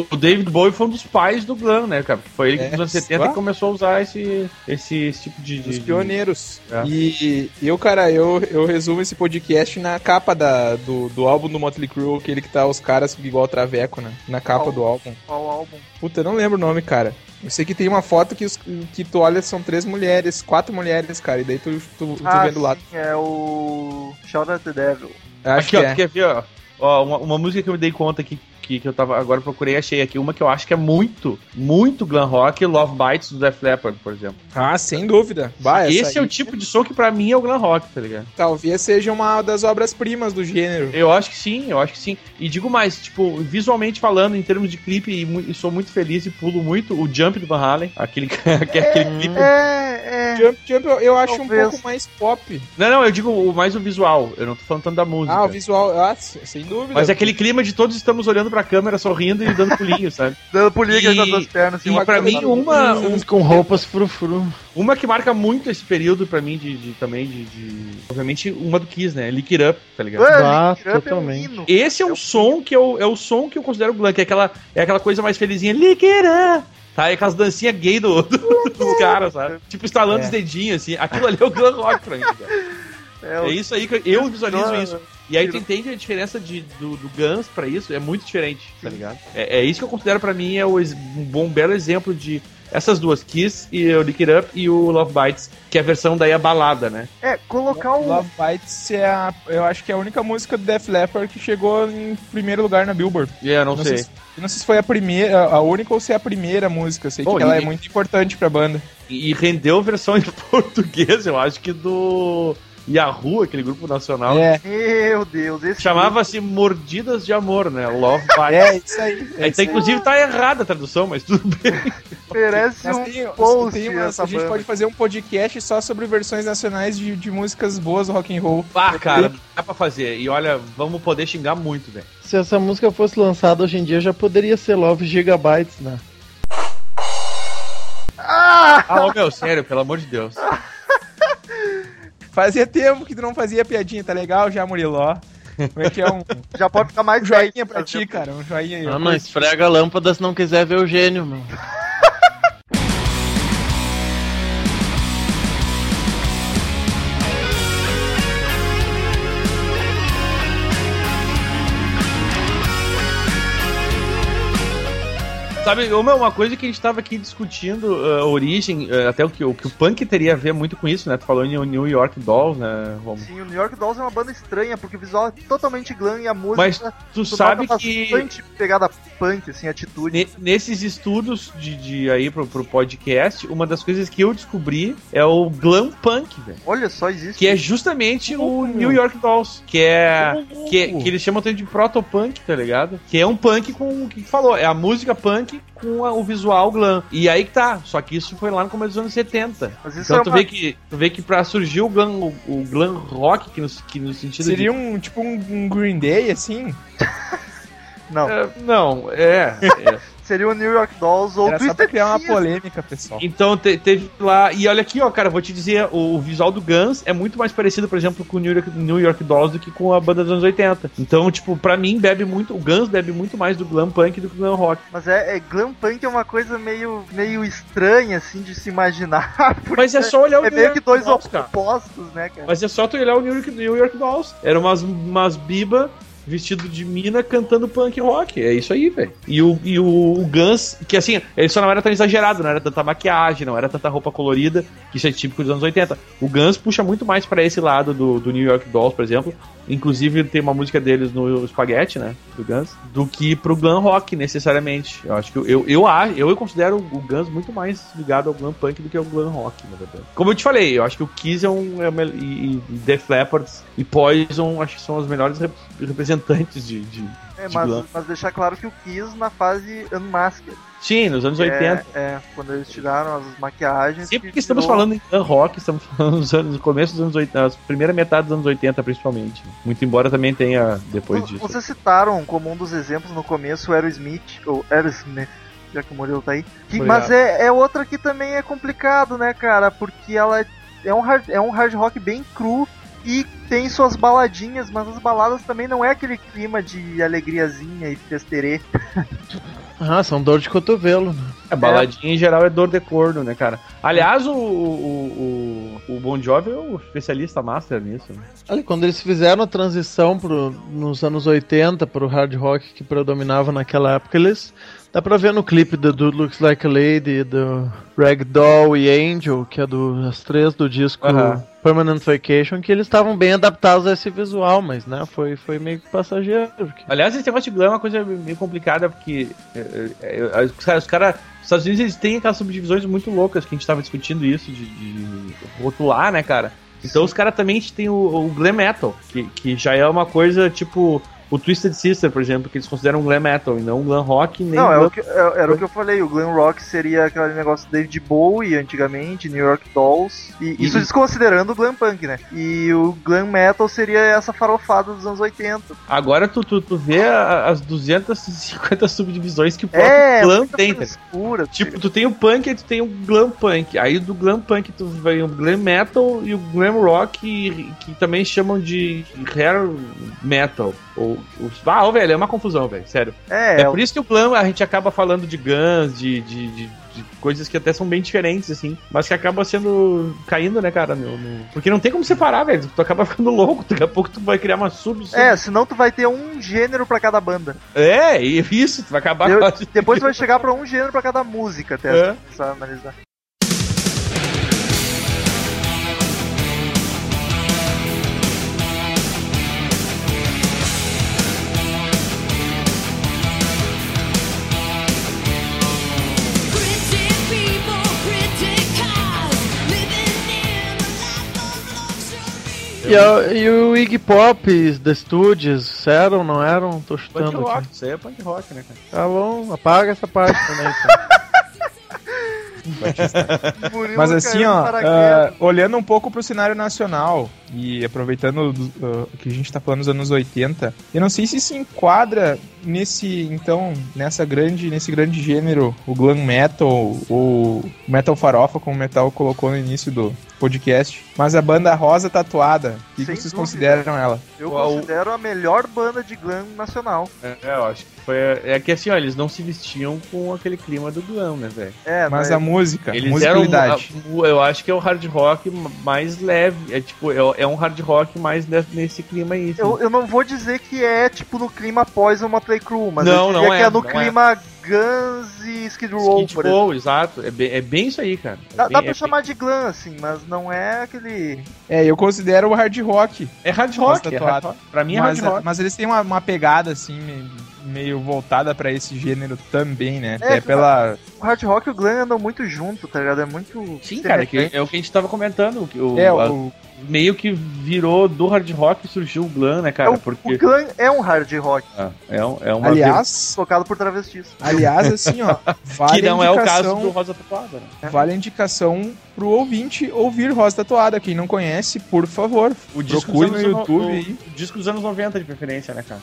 o- o David Bowie foi um dos pais do Glam, né, cara? Foi ele que É, nos anos 70 só? começou a usar esse, esse, esse tipo de. Os de- pioneiros. É. E eu, cara, eu, eu resumo esse podcast na capa da, do, do álbum do Motley Crue, aquele que tá os caras igual Traveco, né? Na capa Qual? do álbum. Qual álbum? Puta, eu não lembro o nome, cara. Eu sei que tem uma foto que, os- que tu olha, são três mulheres, quatro mulheres, cara, e daí tu, tu, tu ah, vê do lado. sim, é o Shout at the Devil. Acho Aqui, que ó, é. quer ver, ó? Ó, uma, uma música que eu me dei conta que que, que eu tava agora procurei e achei aqui uma que eu acho que é muito, muito glam rock, Love Bites do Def Leppard, por exemplo. Ah, sem dúvida. Bah, essa Esse é o aí tipo de som que pra mim é o glam rock, tá ligado? Talvez seja uma das obras-primas do gênero. Eu acho que sim, eu acho que sim. E digo mais, tipo, visualmente falando, em termos de clipe, e, e sou muito feliz e pulo muito o Jump do Van Halen, aquele, aquele clipe. É, é. Jump, Jump eu, eu acho Talvez. um pouco mais pop. Não, não, eu digo o- mais o visual, eu não tô falando tanto da música. Ah, o visual, ah, sem dúvida. Mas é aquele clima de todos estamos olhando pra câmera, sorrindo e dando pulinho, sabe? Dando pulinha E- com as duas pernas. assim, E uma pra mim, uma, um- Com roupas frufru. uma que marca muito esse período pra mim de, de- também de, de- Obviamente, uma do Kiss, né? Lick It Up, tá ligado? Ah, It Up é um totalmente. Esse é o som que eu, é o som que eu considero glam, que é aquela, é aquela coisa mais felizinha, lick it up. Tá, é aquelas dancinhas gay do, do- dos caras, sabe? Tipo, estalando É. os dedinhos, assim. Aquilo ali é o glam rock pra mim, cara. É, É isso aí que eu- eu visualizo Não, isso. E aí tu entende a diferença de, do, do Guns pra isso, é muito diferente, tá ligado? É, é isso que eu considero pra mim é o um bom, belo exemplo de essas duas, Kiss e o Lick It Up e o Love Bites, que é a versão daí a balada, né? É, colocar o. Love Bites é a, eu acho que é a única música do Def Leppard que chegou em primeiro lugar na Billboard. É, eu não, Não sei. sei não sei se foi a primeira, a única ou se é a primeira música. Eu sei Pô, que ela e- é muito importante pra banda. E rendeu versão em português, eu acho que do Yahoo, aquele grupo nacional. É, Meu Deus, esse. Chamava-se Mordidas de Amor, né? Love Bites. é isso aí. É É, isso aí. inclusive tá errada a tradução, mas tudo bem. merece Mas um tem, post tem a gente banda. pode fazer um podcast só sobre versões nacionais de, de músicas boas do rock and roll. Ah, cara, dá pra fazer. E olha, vamos poder xingar muito, velho. Se essa música fosse lançada hoje em dia, já poderia ser Love Gigabytes, né? Ah! Ah, meu, sério, pelo amor de Deus. Fazia tempo que tu não fazia piadinha, tá legal já, Muriló? Como é que é um, Já pode ficar mais um joinha 10, pra ti, cara? Um joinha aí. Ah, não, esfrega a lâmpada se não quiser ver o gênio, meu. Sabe, uma, uma coisa que a gente tava aqui discutindo, uh, a origem, uh, até o que, o que o punk teria a ver muito com isso, né? Tu falou em New York Dolls, né, Romulo? Sim, o New York Dolls é uma banda estranha, porque o visual é totalmente glam e a música. Mas tu sabe que bastante pegada punk, assim, atitude. ne- nesses estudos de, de aí pro, pro podcast, uma das coisas que eu descobri é o glam punk, velho. Olha só, existe. Que é justamente o New York Dolls, que é que, é- que eles chamam também de protopunk, tá ligado? Que é um punk com o que tu falou, é a música punk com a- o visual glam. E aí que tá, só que isso foi lá no começo dos anos 70. Mas isso Então é tu uma- vê que tu vê que para surgir o glam, o, o glam rock que no, que no sentido Seria de um tipo um, um Green Day, assim? Não, É, não, é, é. seria o New York Dolls ou Era só pra Twisted criar uma polêmica, pessoal. Então te- teve lá. E olha aqui, ó, cara, vou te dizer, o, o visual do Guns é muito mais parecido, por exemplo, com o New York, New York Dolls do que com a banda dos anos 80. Então, tipo, pra mim, bebe muito. O Guns bebe muito mais do glam punk do que do glam rock. Mas é, é glam punk é uma coisa meio, meio estranha, assim, de se imaginar. Mas é só olhar o É New meio York que dois Dolls, cara. opostos, né, cara? Mas é só tu olhar o New York, New York Dolls. Era umas, umas biba vestido de mina cantando punk rock. É isso aí, velho. E o, e o, Guns, que assim, ele só não era tão exagerado, não era tanta maquiagem, não era tanta roupa colorida, que isso é típico dos anos 80. O Guns puxa muito mais pra esse lado do, do New York Dolls, por exemplo. Inclusive tem uma música deles no Spaghetti, né? Do Guns, do que pro glam rock, necessariamente. Eu acho que eu, eu, eu, eu considero o Guns muito mais ligado ao glam punk do que ao glam rock, na verdade. Como eu te falei, eu acho que o Kiss é um. É e, e Def Leppard e Poison acho que são os melhores rep- representantes de. de- É, de mas, mas deixar claro que o Kiss na fase Unmasked. Sim, nos anos que 80. É, é, quando eles tiraram as maquiagens. Sempre que estamos virou- falando em rock, estamos falando nos anos, no começo dos anos 80, a primeira metade dos anos 80, principalmente. Muito embora também tenha depois disso. Vocês citaram como um dos exemplos no começo o Aerosmith, ou Aerosmith, já que o Murilo tá aí. Que- mas é, é outra que também é complicado, né, cara? Porque ela é, é, um hard, é um hard rock bem cru e tem suas baladinhas, mas as baladas também não é aquele clima de alegriazinha e festerê. Ah, são dor de cotovelo, né? A baladinha em geral é dor de corno, né, cara? Aliás, o, o, o, o Bon Jovi é o especialista master nisso. né? Olha, quando eles fizeram a transição pro, nos anos 80 pro hard rock que predominava naquela época, eles. Dá pra ver no clipe do Dude Looks Like a Lady, do Ragdoll e Angel, que é do, as três do disco Aham. Permanent Vacation que eles estavam bem adaptados a esse visual, mas né, foi, foi meio que passageiro. porque- Aliás, esse negócio de glam é uma coisa meio complicada, porque é, é, os caras, cara, os Estados Unidos eles têm aquelas subdivisões muito loucas que a gente tava discutindo isso, de, de rotular, né, cara? Então os caras também têm o, o glam metal, que, que já é uma coisa tipo o Twisted Sister, por exemplo, que eles consideram glam metal e não glam rock, nem Não, é glam... o que, é- era o que eu falei, o glam rock seria aquele negócio David Bowie antigamente, New York Dolls, e isso E- desconsiderando o glam punk, né? E o glam metal seria essa farofada dos anos 80. Agora tu, tu, tu vê a- as 250 subdivisões que o próprio É, glam tem, frescura, Tipo, tu tem o punk e tu tem o glam punk. Aí do glam punk tu vai o glam metal e o glam rock, que também chamam de hair metal. Ou, os- ah, velho, é uma confusão, velho, sério. é, É, por isso que o glam a gente acaba falando de Guns, de, de, de- de coisas que até são bem diferentes, assim, mas que acaba sendo. caindo, né, cara? no- no- Porque não tem como separar, velho. Tu acaba ficando louco, daqui a pouco tu vai criar uma sub. sub- é, senão tu vai ter um gênero pra cada banda. É, e isso, tu vai acabar Eu- a- depois tu vai chegar pra um gênero pra cada música até É. analisar. E, a- e o Iggy Pop, The Studios, eram, não eram? Tô Punk chutando rock, aqui. isso aí é punk rock, né, cara? Tá bom, apaga essa parte também. então. Murilo Mas assim, ó, ah, olhando um pouco pro cenário nacional e aproveitando o que a gente tá falando dos anos 80, eu não sei se se enquadra nesse, então, nessa grande, nesse grande gênero, o glam metal ou metal farofa, como o Metal colocou no início do podcast, mas a banda Rosa Tatuada, o que, que vocês dúvida. consideram ela? Eu considero a melhor banda de glam nacional. É, eu acho que foi. É que assim, ó, eles não se vestiam com aquele clima do glam, né, velho? É, Mas né? a música, Eles musicalidade. eram. o- Eu acho que é o hard rock mais leve. É tipo, é, é um hard rock mais ne- nesse clima aí. assim. Eu, eu não vou dizer que é tipo no clima pós uma Play Crew, mas Não, eu diria não que é, é no não clima Guns e Skid Row, Skid por exemplo. Row, exato. É bem, é bem isso aí, cara. É Dá, bem, dá é pra bem- chamar de glam, assim, mas não é aquele. É, eu considero o hard rock. É hard rock. É hard rock. Pra mim é mas, hard rock. mas eles têm uma, uma pegada assim, meio voltada pra esse gênero também, né? É, É, pela. O hard rock e o glam andam muito junto, tá ligado? É muito. Sim, cara, que semelhante. é o que a gente tava comentando. que O, É, a- o, meio que virou do hard rock e surgiu o glam, né, É, cara? o, Porque. o glam é um hard rock, Ah, é, um- é uma. aliás, tocado por travestis. aliás, assim, ó, vale que não é o indicação- caso do Rosa Tatuada, né? Vale a indicação pro ouvinte ouvir Rosa Tatuada. Quem não conhece, por favor, O disco procure no YouTube o- aí. O disco dos anos 90 de preferência, né, cara?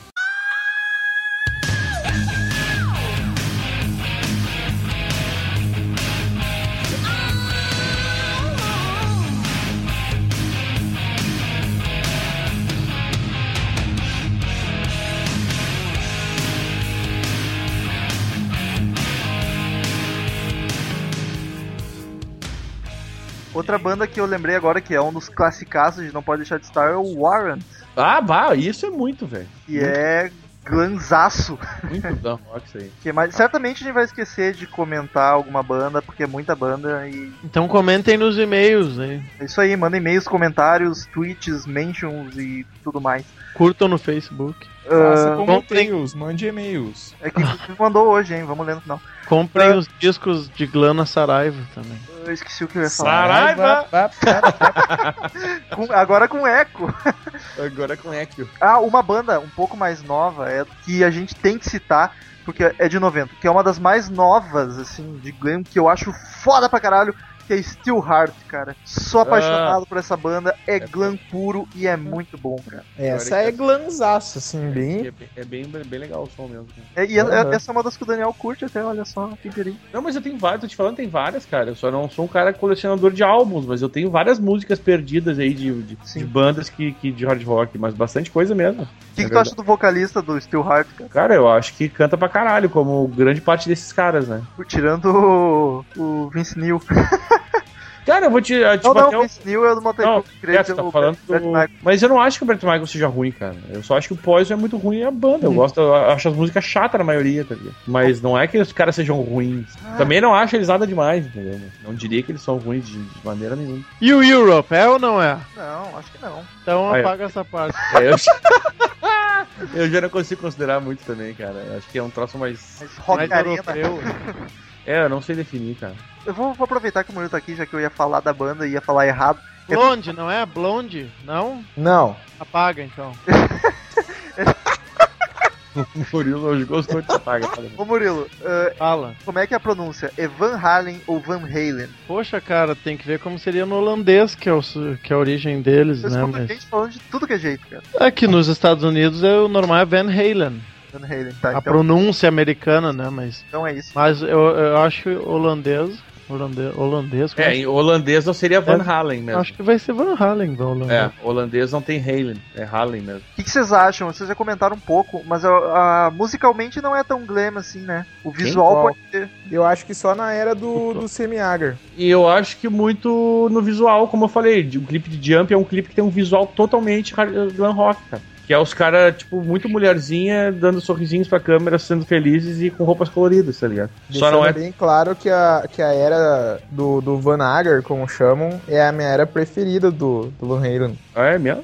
Outra banda que eu lembrei agora que é um dos classicaços de Não Pode Deixar de Estar é o Warrant, Ah, bah, isso é muito, velho. que é glanzaço. Muito da rock isso aí. Que é mais... Certamente a gente vai esquecer de comentar alguma banda, porque é muita banda e Então comentem nos e-mails aí. é isso aí, mandem e-mails, comentários, tweets, mentions e tudo mais. Curtam no Facebook. Faça Ah, como bom, e-mails, mande e-mails. é que mandou hoje, hein? Vamos ler no final. Comprem Ah. os discos de Glana Saraiva também. Eu esqueci o que eu ia falar. Saraiva! Com- agora com eco. Agora com Echo. Ah, uma banda um pouco mais nova é que a gente tem que citar, porque é de 90, que é uma das mais novas, assim, de glam, que eu acho foda pra caralho, que é Steel Heart, cara. Sou apaixonado por essa banda, é glam puro e é muito bom, cara. Essa é glanzaça, assim, bem. É, bem- é bem, bem legal o som mesmo. É, e é- Uhum. essa é uma das que o Daniel curte até, olha só, figurinha. Não, mas eu tenho várias, tô te falando, tem várias, cara. Eu só não sou um cara colecionador de álbuns, mas eu tenho várias músicas perdidas aí de, de, de bandas que, que de hard rock, mas bastante coisa mesmo. O que, É que tu acha do vocalista do Steel Heart, cara? Cara, eu acho que canta pra caralho, como grande parte desses caras, né? Tirando o, o Vince Neil. Cara, eu vou te. Não, Tipo, não, até o- Vince Neil é do Motley Não, Crue. queria é, tá falando do... Michael. Mas eu não acho que o Brett Michael seja ruim, cara. Eu só acho que o Poison é muito ruim a banda. Eu gosto, eu acho as músicas chatas na maioria, tá ligado? Mas não é que os caras sejam ruins. Também não acho eles nada demais, entendeu? Não diria que eles são ruins de, de maneira nenhuma. E o Europe, é ou não é? Não, acho que não. Então Aí, apaga essa parte. É, eu... eu já não consigo considerar muito também, cara. Eu Acho que é um troço mais. Mas Rock Mais europeu. É, eu não sei definir, cara. Eu vou, vou aproveitar que o Murilo tá aqui, já que eu ia falar da banda e ia falar errado. Blonde, não é? Blonde? Não? Não. Apaga então. O Murilo hoje gostou de pagar. Ô Murilo, eh, Fala. como é que é a pronúncia? É Van Halen ou Van Halen? Poxa, cara, tem que ver como seria no holandês, que é, o, que é a origem deles, né? Mas... gente falando de tudo que é jeito, cara. Aqui nos Estados Unidos é o normal é Van Halen. Van Halen, tá? a Então, pronúncia americana, né? Mas, então é isso. mas eu, eu acho holandês. Holandês, holandês É, em holandês não seria Van Halen mesmo. Acho que vai ser Van Halen, Van Halen. É, holandês não tem Halen, é Halen mesmo. O que, que vocês acham? Vocês já comentaram um pouco, mas a, a- musicalmente não é tão glam assim, né? O visual Qual? pode ser. Eu acho que só na era do, do Semi-Agar. E eu acho que muito no visual, como eu falei, o clipe de Jump é um clipe que tem um visual totalmente glam rock, cara. Que é os caras, tipo, muito mulherzinha, dando sorrisinhos pra câmera, sendo felizes e com roupas coloridas, tá ligado? Só Deixando não é. bem claro que a, que a era do, do Van Agar, como chamam, é a minha era preferida do, do Van Halen. Ah, é mesmo?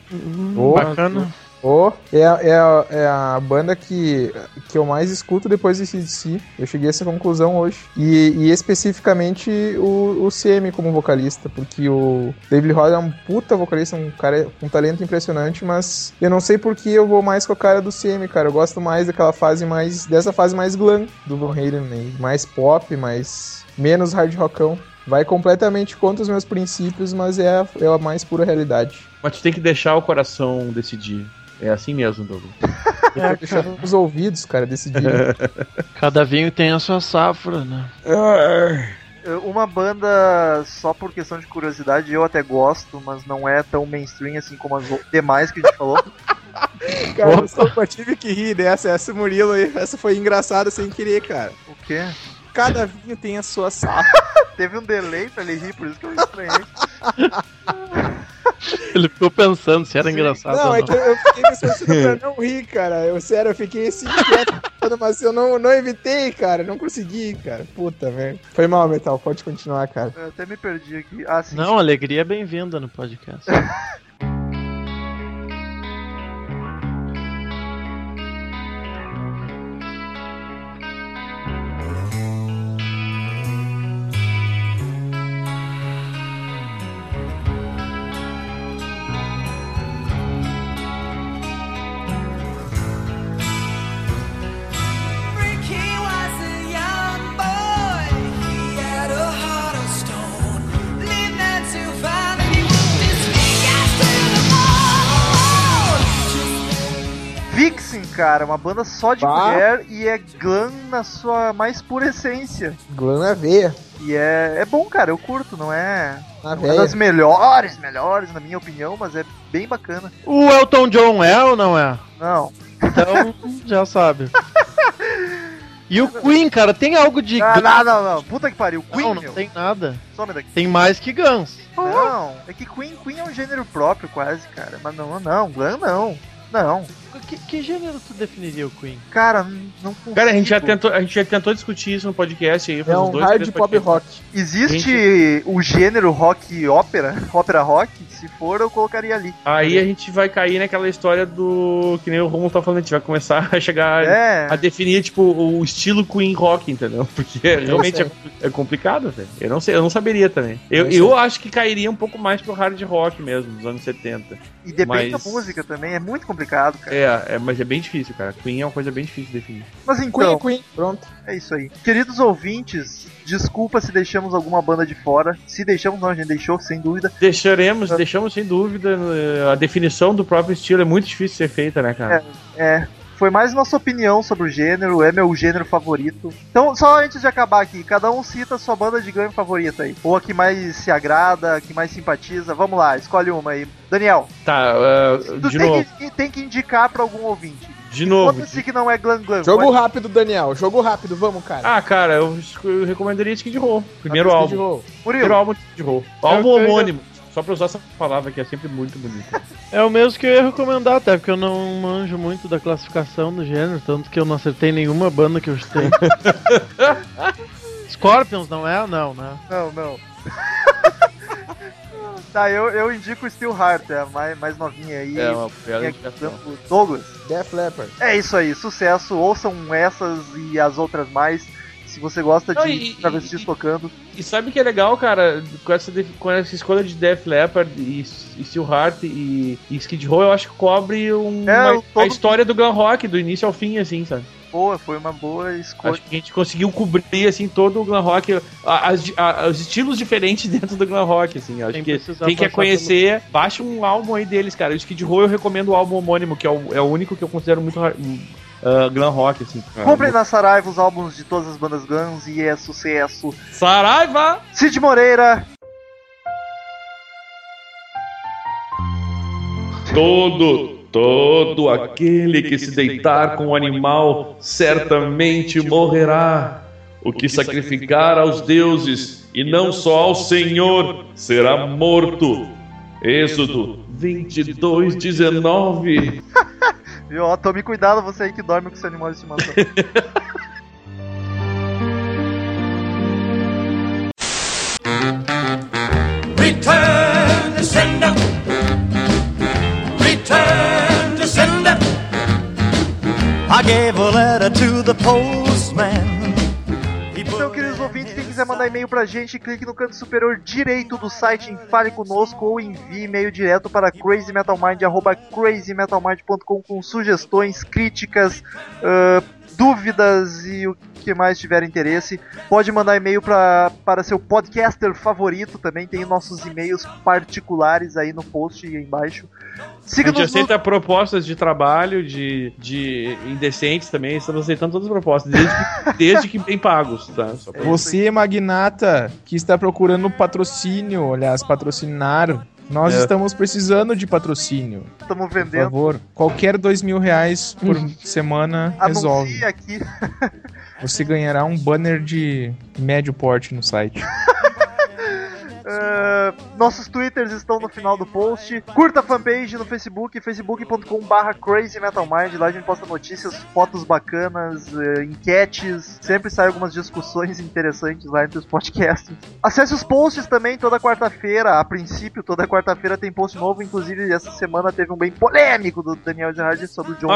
Oh, Bacana. Oh, é, é, é a banda que, que eu mais escuto depois de CDC. Eu cheguei a essa conclusão hoje. E, e especificamente o, o CM como vocalista, porque o David Roth é um puta vocalista, um cara com um talento impressionante, mas eu não sei por que eu vou mais com a cara do CM, cara. Eu gosto mais daquela fase mais. dessa fase mais glam do Van Halen, né? mais pop, mais. menos hard rockão. Vai completamente contra os meus princípios, mas é a, é a mais pura realidade. Mas tu tem que deixar o coração decidir. É assim mesmo, Douglas. Deixando os ouvidos, cara, decidirem. Cada vinho tem a sua safra, né? Eh, Uma banda, só por questão de curiosidade, eu até gosto, mas não é tão mainstream assim como as demais que a gente falou. Cara, eu só tive que rir dessa, essa Murilo aí, essa foi engraçada sem querer, cara. O quê? Cada vinho tem a sua safra. Teve um delay pra ele rir, por isso que eu estranhei. Ele ficou pensando se era engraçado Não, ou é não. que eu, fiquei me esforçando pra não rir, cara. Eu, sério, eu fiquei assim quieto, mas eu não, não evitei, cara. Não consegui, cara. Puta merda. Foi mal, Metal, pode continuar, cara. Eu até me perdi aqui. Ah, sim. Não, alegria é bem-vinda no podcast. cara, uma banda só de Bah. mulher e é glam na sua mais pura essência. Glam na veia. E é, é bom, cara, eu curto, não é, Na não é das melhores, melhores, na minha opinião, mas é bem bacana. O Elton John é ou não é? Não. Então, já sabe. E o Queen, cara, tem algo de. Ah, Guns? não, não, não. Puta que pariu. Queen, não, não meu. tem nada. Some daqui. Tem mais que Guns. Não, é que Queen, Queen é um gênero próprio quase, cara. Mas não, não, glam não. Não. Que, que gênero tu definiria o Queen? Cara, não consigo. Cara, a gente, já tentou, a gente já tentou discutir isso no podcast aí. faz É um dois, hard pop rock. Existe o gênero rock ópera, ópera rock? Se for, eu colocaria ali. Aí a gente vai cair naquela história do. Que nem o Romulo tá falando, a gente vai começar a chegar É. a definir, tipo, o estilo Queen Rock, entendeu? Porque realmente é, é complicado, velho. Eu não sei, eu não saberia também. Eu, Eu sei. eu acho que cairia um pouco mais pro hard rock mesmo, dos anos 70. E depende Mas- da música também, é muito complicado, cara. É, é, mas é bem difícil, cara. Queen é uma coisa bem difícil de definir. Mas Queen, então, Queen. Pronto. é isso aí. Queridos ouvintes, desculpa se deixamos alguma banda de fora. Se deixamos, não, a gente deixou, sem dúvida. Deixaremos, deixamos sem dúvida. eh, A definição do próprio estilo é muito difícil de ser feita, né, cara? É. Foi mais nossa opinião sobre o gênero, é meu gênero favorito. Então, só antes de acabar aqui, cada um cita a sua banda de glam favorita aí. Ou a que mais se agrada, a que mais simpatiza. Vamos lá, escolhe uma aí. Daniel, Tá, tu de tem novo. que, tem que indicar pra algum ouvinte. De novo. Foda-se que não é Glam Glam. Jogo Pode- rápido, Daniel. Jogo rápido, vamos, cara. Ah, cara, eu, eu recomendaria Skid Row. Primeiro Skid álbum. Row. Primeiro álbum de Skid Row. Álbum homônimo. Só pra usar essa palavra que é sempre muito bonita. É o mesmo que eu ia recomendar, até porque eu não manjo muito da classificação do gênero, tanto que eu não acertei nenhuma banda que eu chutei. Scorpions, não é? Não, né? não, não. tá, eu, eu indico o Steel Heart, é a mais, mais novinha aí. É uma Douglas. Def Leppard. É isso aí, sucesso. Ouçam essas e as outras mais. Se você gosta Não, de e- travestis e- tocando. E sabe o que é legal, cara? Com essa, com essa escolha de Def Leppard e, e Steel Heart e, e Skid Row, eu acho que cobre um, É, uma- todo- a história do glam rock, do início ao fim, assim, sabe? Boa, foi uma boa escolha. Acho que a gente conseguiu cobrir, assim, todo o glam rock, a- as- a- os estilos diferentes dentro do glam rock, assim. Acho Sem que quem quer conhecer, baixa um álbum aí deles, cara. O Skid Row eu recomendo o álbum homônimo, que é o, é o único que eu considero muito ah, glam rock, assim. Comprem na Saraiva os álbuns de todas as bandas Guns e é sucesso. Saraiva! Cid Moreira, Todo, todo aquele que se deitar com o animal certamente morrerá. O que sacrificar aos deuses e não só ao Senhor será morto. Êxodo 22, 19. viu? Ó, tome cuidado você aí que dorme com seu animal de estimação. Return to sender. Return to sender. I gave a letter to the postman. Quiser mandar e-mail pra gente, clique no canto superior direito do site em Fale Conosco ou envie e-mail direto para crazymetalmind, crazymetalmind.com com sugestões, críticas, ah, dúvidas e o que mais tiver interesse. Pode mandar e-mail pra, para seu podcaster favorito também, tem nossos e-mails particulares aí no post aí embaixo. A gente Siga-nos no aceita propostas de trabalho, de, de indecentes também, estamos aceitando todas as propostas, desde que, desde que bem pagos, tá? Você, magnata, que está procurando patrocínio, aliás, patrocinar, nós É. estamos precisando de patrocínio. Estamos Por vendendo. favor, qualquer dois mil reais por semana resolve. Aqui. Você ganhará um banner de médio porte no site. Ah, nossos twitters estão no final do post. Curta a fanpage no Facebook, facebook.com.br crazymetalmind. Lá a gente posta notícias, fotos bacanas, eh, enquetes. Sempre sai algumas discussões interessantes lá entre os podcasts. Acesse os posts também toda quarta-feira. A princípio, toda quarta-feira tem post novo. Inclusive, essa semana teve um bem polêmico do Daniel Gerard sobre o John.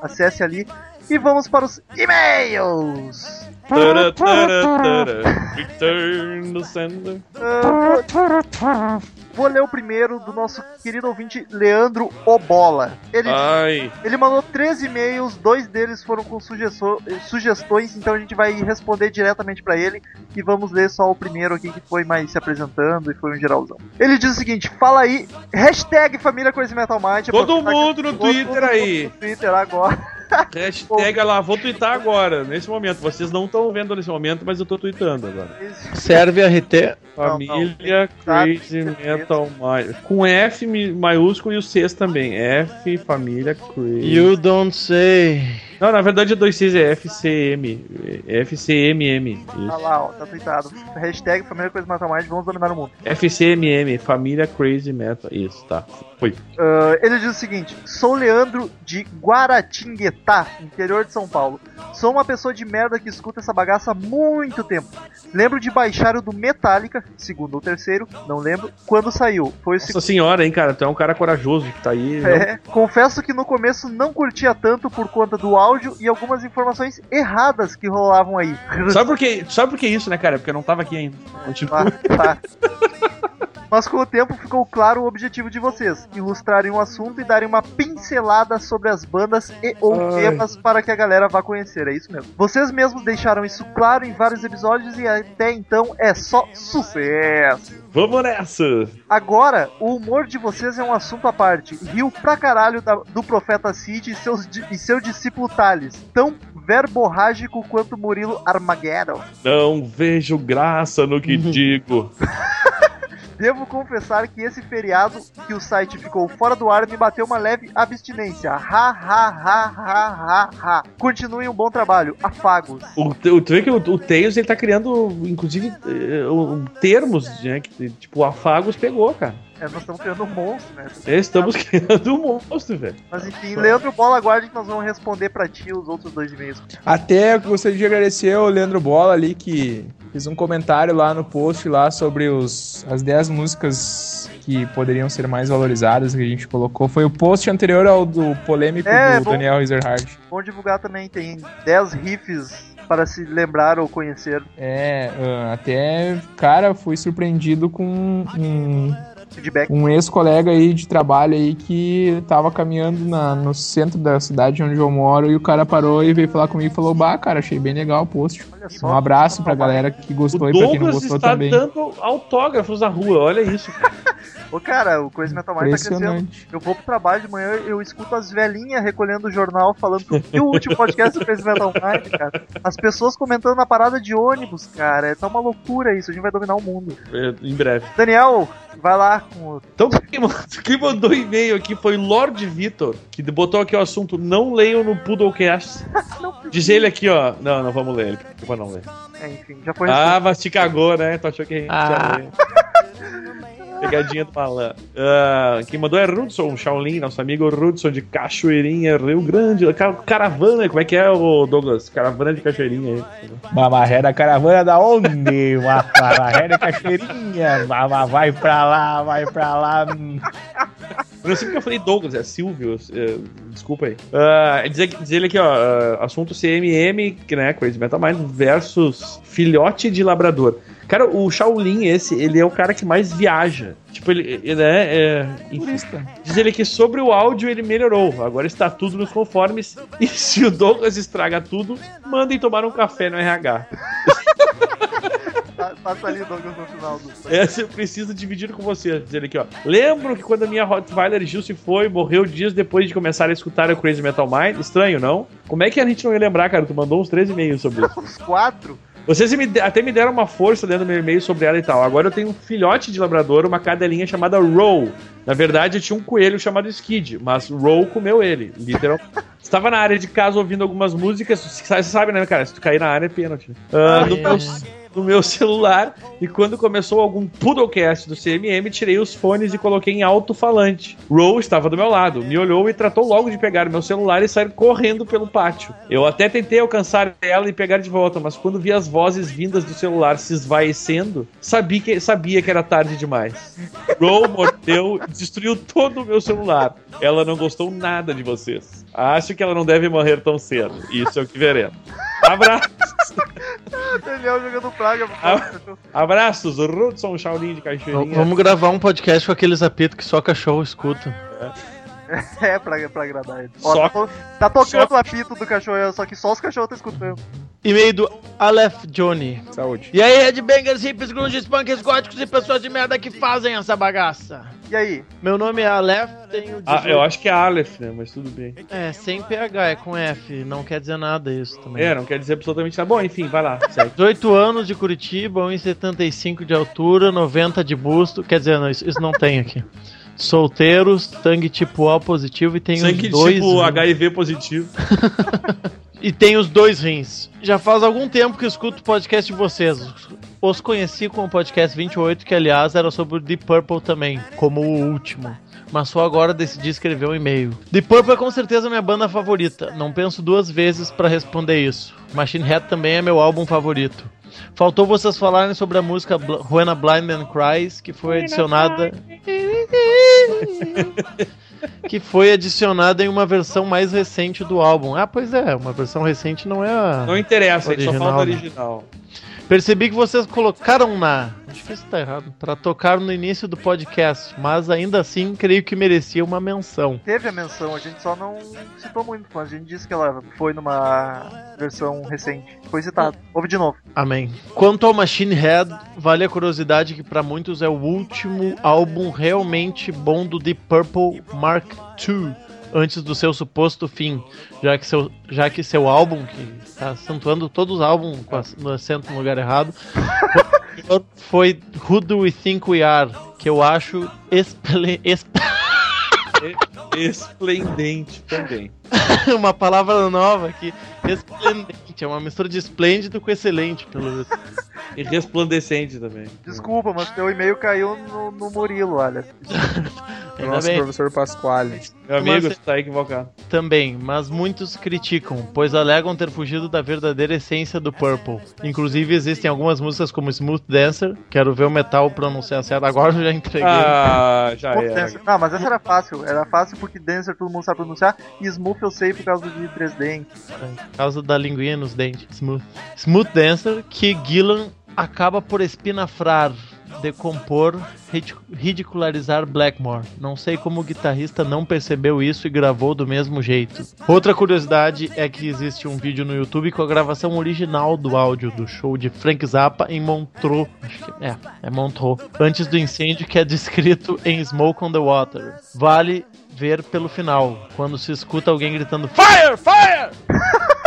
Acesse ali. E vamos para os e-mails. Tara, tara, tara. Return to sender. Ah, vou ler o primeiro do nosso querido ouvinte Leandro Obola. Ele, Ai, ele mandou três e-mails, dois deles foram com sugestões, então a gente vai responder diretamente pra ele e vamos ler só o primeiro aqui que foi mais se apresentando e foi um geralzão. Ele diz o seguinte: fala aí, hashtag Família Crazy Metal Mind. Todo mundo no todo Twitter mundo aí. No Twitter agora. Hashtag lá, vou twittar agora, nesse momento. Vocês não estão vendo nesse momento, mas eu tô tweetando agora. Serve RT. Não, Família não. Crazy Sabe? Metal Mind. Com F maiúsculo e o C também. F, família Crazy. You don't say. Não, na verdade é dois Cs, é FCM. FCMM. Olha Isso. lá, ó, tá tweetado. Hashtag Família Crazy Metal Mind, vamos dominar o mundo. FCMM, família Crazy Metal. Isso, tá. Foi. Ah, ele diz o seguinte: Sou Leandro de Guaratinguetá, interior de São Paulo. Sou uma pessoa de merda que escuta essa bagaça há muito tempo. Lembro de baixar o do Metallica, segundo ou terceiro, não lembro, quando saiu. Foi o Nossa segundo. senhora, hein, cara. Tu é um cara corajoso que tá aí. É, confesso que no começo não curtia tanto por conta do áudio e algumas informações erradas que rolavam aí. Sabe por quê? Sabe por que isso, né, cara? Porque eu não tava aqui ainda. Continua. Ah, tá. Mas com o tempo ficou claro o objetivo de vocês: ilustrarem um assunto e darem uma pincelada sobre as bandas e ou. Temas para que a galera vá conhecer. É isso mesmo. Vocês mesmos deixaram isso claro em vários episódios e até então é só sucesso. Vamos nessa! Agora, o humor de vocês é um assunto à parte. Rio pra caralho da- do profeta Cid e, seus, e seu discípulo Thales. Tão verborrágico quanto Murilo Armageddon. Não vejo graça no que digo. Devo confessar que esse feriado que o site ficou fora do ar me bateu uma leve abstinência. Ha, ha, ha, ha, ha, ha. Continuem um bom trabalho. Afagos. O, que o, o Tails ele tá criando, inclusive, eh, termos, né? Que, tipo, Afagos pegou, cara. É, nós estamos criando um monstro, né? Estamos criando um monstro, velho. Mas enfim, Leandro Bola, aguarde que nós vamos responder pra ti os outros dois e-mails. Até gostaria de agradecer ao Leandro Bola ali que fez um comentário lá no post lá sobre os, as 10 músicas que poderiam ser mais valorizadas que a gente colocou. Foi o post anterior ao do polêmico É, do bom. Daniel Ezerhard. Vamos divulgar também, tem 10 riffs para se lembrar ou conhecer. É, ah, até, cara, fui surpreendido com um, Feedback. um ex-colega aí de trabalho aí que tava caminhando na, no centro da cidade onde eu moro e o cara parou e veio falar comigo e falou, bah, cara, achei bem legal o post. Olha só. Um abraço pra galera que O gostou e pra quem não gostou está também. dando autógrafos na rua, olha isso. cara. Ô, cara, o Crazy Metal Mind tá crescendo. Eu vou pro trabalho de manhã, eu escuto as velhinhas recolhendo o jornal falando que o último podcast do Crazy Metal Mind, cara. As pessoas comentando na parada de ônibus, cara. É tá uma loucura isso, a gente vai dominar o mundo. É, em breve. Daniel, vai lá com o. Então, quem mandou- e-mail aqui foi Lord Vitor, que botou aqui o assunto Não leiam no Poodlecast. Diz ele aqui, ó. Não, não vamos ler ele, pra não ler. É, enfim, já foi Ah, mas te cagou, né? Tu achou que a gente Ah. ia ler. Pegadinha do malandro. Ah, quem mandou é Rudson Shaolin, nosso amigo Rudson de Cachoeirinha, Rio Grande. Ca- Caravana, como é que é, o Douglas? Caravana de Cachoeirinha aí. Mamarré da caravana da onde? Mamarré da cachoeirinha. Mama, vai pra lá, vai pra lá. Eu não sei porque eu falei Douglas, é Silvio. é, desculpa aí. Ah, diz, diz ele aqui, ó. ah, assunto CMM, que né, Crazy Metal Mind versus filhote de labrador. Cara, o Shaolin, esse, ele é o cara que mais viaja. Tipo, ele, ele é, é, enfim, Turista. Diz ele que sobre o áudio ele melhorou. Agora está tudo nos conformes. E se o Douglas estraga tudo, mandem tomar um café no RH. Pa- Passa ali, Douglas, no final do. Essa eu preciso dividir com você. Diz ele aqui, ó. Lembro que quando a minha Rottweiler Gil se foi, morreu dias depois de começar a escutar o Crazy Metal Mind. Estranho, não? Como é que a gente não ia lembrar, cara? Tu mandou uns 13 e-mails sobre isso. Os quatro. Vocês me até me deram uma força dentro do meu e-mail sobre ela e tal. Agora eu tenho um filhote de labrador, uma cadelinha chamada Row. Na verdade, eu tinha um coelho chamado Skid, mas Row comeu ele, literalmente. Estava na área de casa ouvindo algumas músicas. Você sabe, né, cara? Se tu cair na área é pênalti. Ah, no, meu, no meu celular. E quando começou algum Poodlecast do CMM, tirei os fones e coloquei em alto-falante. Row estava do meu lado, me olhou e tratou logo de pegar meu celular e sair correndo pelo pátio. Eu até tentei alcançar ela e pegar de volta, mas quando vi as vozes vindas do celular se esvaecendo, sabia que, sabia que era tarde demais. Row mordeu destruiu todo o meu celular. Ela não gostou nada de vocês. Acho que ela não deve morrer tão cedo. Isso é o que veremos. Abraço. Daniel jogando praga. Ah. Abraços, Rudson Shaolin de Cachoeirinha. Vamos gravar um podcast com aqueles apitos que só cachorro escuta. É, pra, pra agradar ele. Ó, Só- tá, tá tocando só- o apito do cachorro, só que só os cachorros estão escutando. E-mail do Aleph Johnny. Saúde. E aí, headbangers, hippies, grunges, punks, góticos e pessoas de merda que fazem essa bagaça. E aí? Meu nome é Aleph, tenho 18... Ah, eu acho que é Aleph, né? Mas tudo bem. É, sem PH, é com F. Não quer dizer nada isso também. É, não quer dizer absolutamente nada. Bom, enfim, vai lá, segue. 18 anos de Curitiba, 1,75 de altura, 90 de busto. Quer dizer, não, isso, isso não tem aqui. Solteiros, sangue tipo O positivo e tem Sangue os dois. tipo rins. HIV positivo. E tem os dois rins. Já faz algum tempo que escuto o podcast de vocês. Os conheci com o podcast 28, que aliás era sobre o Deep Purple também, como o último. Mas só agora decidi escrever um e-mail. Deep Purple é com certeza minha banda favorita. Não penso duas vezes pra responder isso. Machine Head também é meu álbum favorito. Faltou vocês falarem sobre a música Bl- When a Blind Man Cries, que foi adicionada. que foi adicionada em uma versão mais recente do álbum. Ah, pois é, uma versão recente não é a. Não interessa, gente só Original, fala do né? Percebi que vocês colocaram na. Acho que isso tá errado. Pra tocar no início do podcast, mas ainda assim creio que merecia uma menção. Teve a menção, a gente só não citou muito, mas a gente disse que ela foi numa versão recente. Foi citado. Ouve de novo. Amém. Quanto ao Machine Head, vale a curiosidade que pra muitos é o último álbum realmente bom do Deep Purple Mark II, antes do seu suposto fim, já que seu, já que seu álbum, que está acentuando todos os álbuns com no acento no lugar errado, foi Who Do We Think We Are, que eu acho esple- es- Esplendente também. uma palavra nova aqui, esplendente, é uma mistura de esplêndido com excelente, pelo visto. E resplandecente também. Desculpa, mas teu e-mail caiu no, no Murilo, olha. Nosso bem. professor Pasquale. Meu amigo, Mas- você tá equivocado. Também, mas muitos criticam, pois alegam ter fugido da verdadeira essência do Purple. Inclusive existem algumas músicas como Smooth Dancer, quero ver o metal pronunciar certo, agora eu já entreguei. Ah, já era. Dancer- Não, mas essa era fácil. Era fácil porque Dancer todo mundo sabe pronunciar. E Smooth eu sei por causa de 3D. Por causa da linguinha nos dentes. Smooth. Smooth Dancer, que Gillan acaba por espinafrar, decompor, rid- ridicularizar Blackmore. Não sei como o guitarrista não percebeu isso e gravou do mesmo jeito. Outra curiosidade é que existe um vídeo no YouTube com a gravação original do áudio do show de Frank Zappa em Montreux. É, é Montreux. Antes do incêndio que é descrito em Smoke on the Water. Vale ver pelo final, quando se escuta alguém gritando Fire! Fire!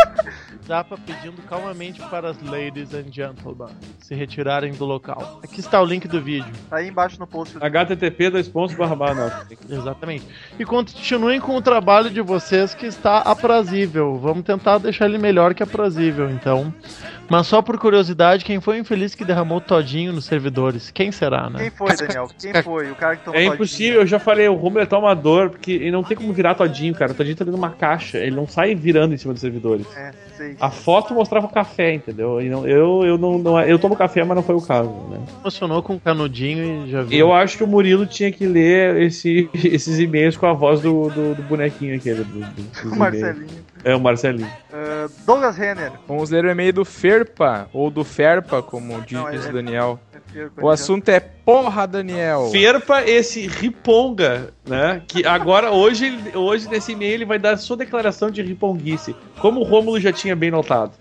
Zappa pedindo calmamente para as ladies and gentlemen se retirarem do local. Aqui está o link do vídeo. Tá aí embaixo no post. HTTP dois pontos. Exatamente. E continuem com o trabalho de vocês que está aprazível. Vamos tentar deixar ele melhor que aprazível, então. Mas só por curiosidade, quem foi o infeliz que derramou todinho nos servidores? Quem será, Quem né? foi, Daniel? Quem foi? O cara que tomou É todinho. impossível, eu já falei, o Romulo é tomador, porque ele não tem como virar todinho, cara. O todinho tá dentro de uma caixa, ele não sai virando em cima dos servidores. É, sei. A foto mostrava o café, entendeu? E não- eu, eu, não, não- eu tomo café, mas não foi o caso, né? Emocionou com o canudinho e já viu. Eu acho que o Murilo tinha que ler esse- esses e-mails com a voz do, do, do bonequinho aquele. Do, do, dos O e-mails. Marcelinho. É, o Marcelinho. Ah, Douglas Renner. Vamos ler o e-mail do Ferpa, ou do Ferpa, como diz Não, é- o é- Daniel. É feio, O assunto é porra, Daniel. Ferpa esse riponga, né? Que agora, hoje, hoje nesse e-mail, ele vai dar a sua declaração de riponguice. Como o Rômulo já tinha bem notado.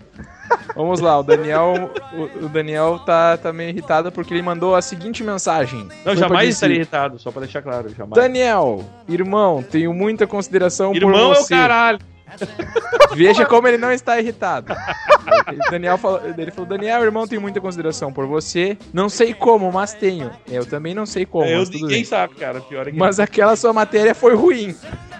Vamos lá, o Daniel, o, o Daniel tá, tá meio irritado porque ele mandou a seguinte mensagem. Não, jamais disse, estaria irritado, só pra deixar claro. Jamais. Daniel, irmão, tenho muita consideração Irmão por é o você. caralho. Veja como ele não está irritado. Daniel falou, ele falou, Daniel, irmão, tenho muita consideração por você. Não sei como, mas tenho. Eu também não sei como, eu, mas tudo ninguém bem. sabe, cara. Pior é que. Mas aquela sua matéria foi ruim.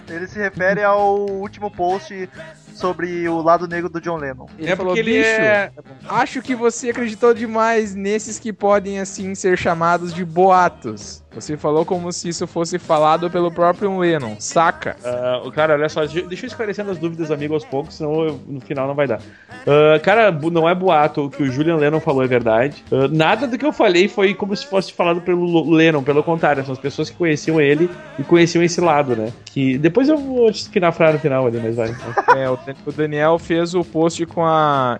Ele se refere ao último post sobre o lado negro do John Lennon. Ele é falou, ele bicho, é. acho que você acreditou demais nesses que podem, assim, ser chamados de boatos. Você falou como se isso fosse falado pelo próprio Lennon, saca? O cara, olha só, deixa eu esclarecendo as dúvidas, amigo, aos poucos, senão eu- no final não vai dar. Ah, cara, não é boato, o que o Julian Lennon falou é verdade. Ah, nada do que eu falei foi como se fosse falado pelo Lo- Lennon, pelo contrário, são as pessoas que conheciam ele e conheciam esse lado, né? Que depois eu vou te espinafrar no final ali, mas vai. É, o Daniel fez o post com a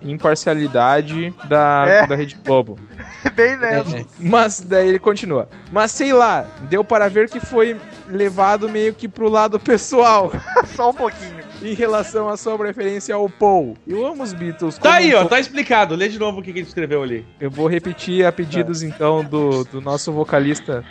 imparcialidade da, É. da Rede Globo. Bem lento. É. Mas daí ele continua. Mas sei lá, deu para ver que foi levado meio que pro lado pessoal Só um pouquinho. em relação à sua preferência ao Paul. Eu amo os Beatles. Tá aí, um ó, tá explicado. Lê de novo o que que ele escreveu ali. Eu vou repetir a pedidos então do, do nosso vocalista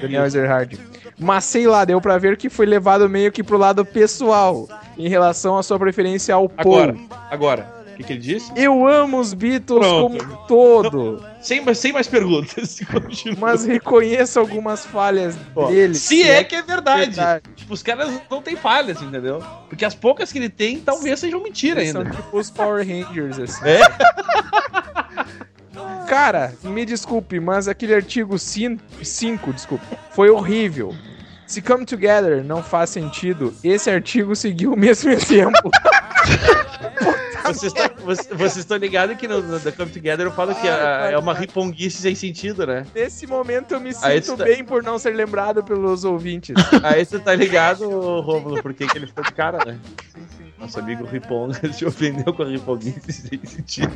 Daniel Ezerhard. Mas sei lá, deu pra ver que foi levado meio que pro lado pessoal em relação à sua preferência ao Paul. Agora, agora. O que, que ele disse? Eu amo os Beatles Pronto. como um todo, Sem, mais- sem mais perguntas. Mas reconheço algumas falhas dele. Se é que é verdade. verdade. Tipo, os caras não têm falhas, entendeu? Porque as poucas que ele tem, talvez sejam mentira Eles ainda. São tipo os Power Rangers, assim. É? Cara, me desculpe, mas aquele artigo 5, desculpe, foi horrível. Se Come Together não faz sentido, esse artigo seguiu o mesmo exemplo. Vocês vocês estão ligados que no, no The Come Together eu falo que Ah, a- é uma vai. riponguice sem sentido, né? Nesse momento eu me Aí sinto tá- bem por não ser lembrado pelos ouvintes. Aí você tá ligado, Rômulo, por que que ele foi de cara, né? Sim, sim. Nosso amigo Ripon se ofendeu com a riponguice sem sentido.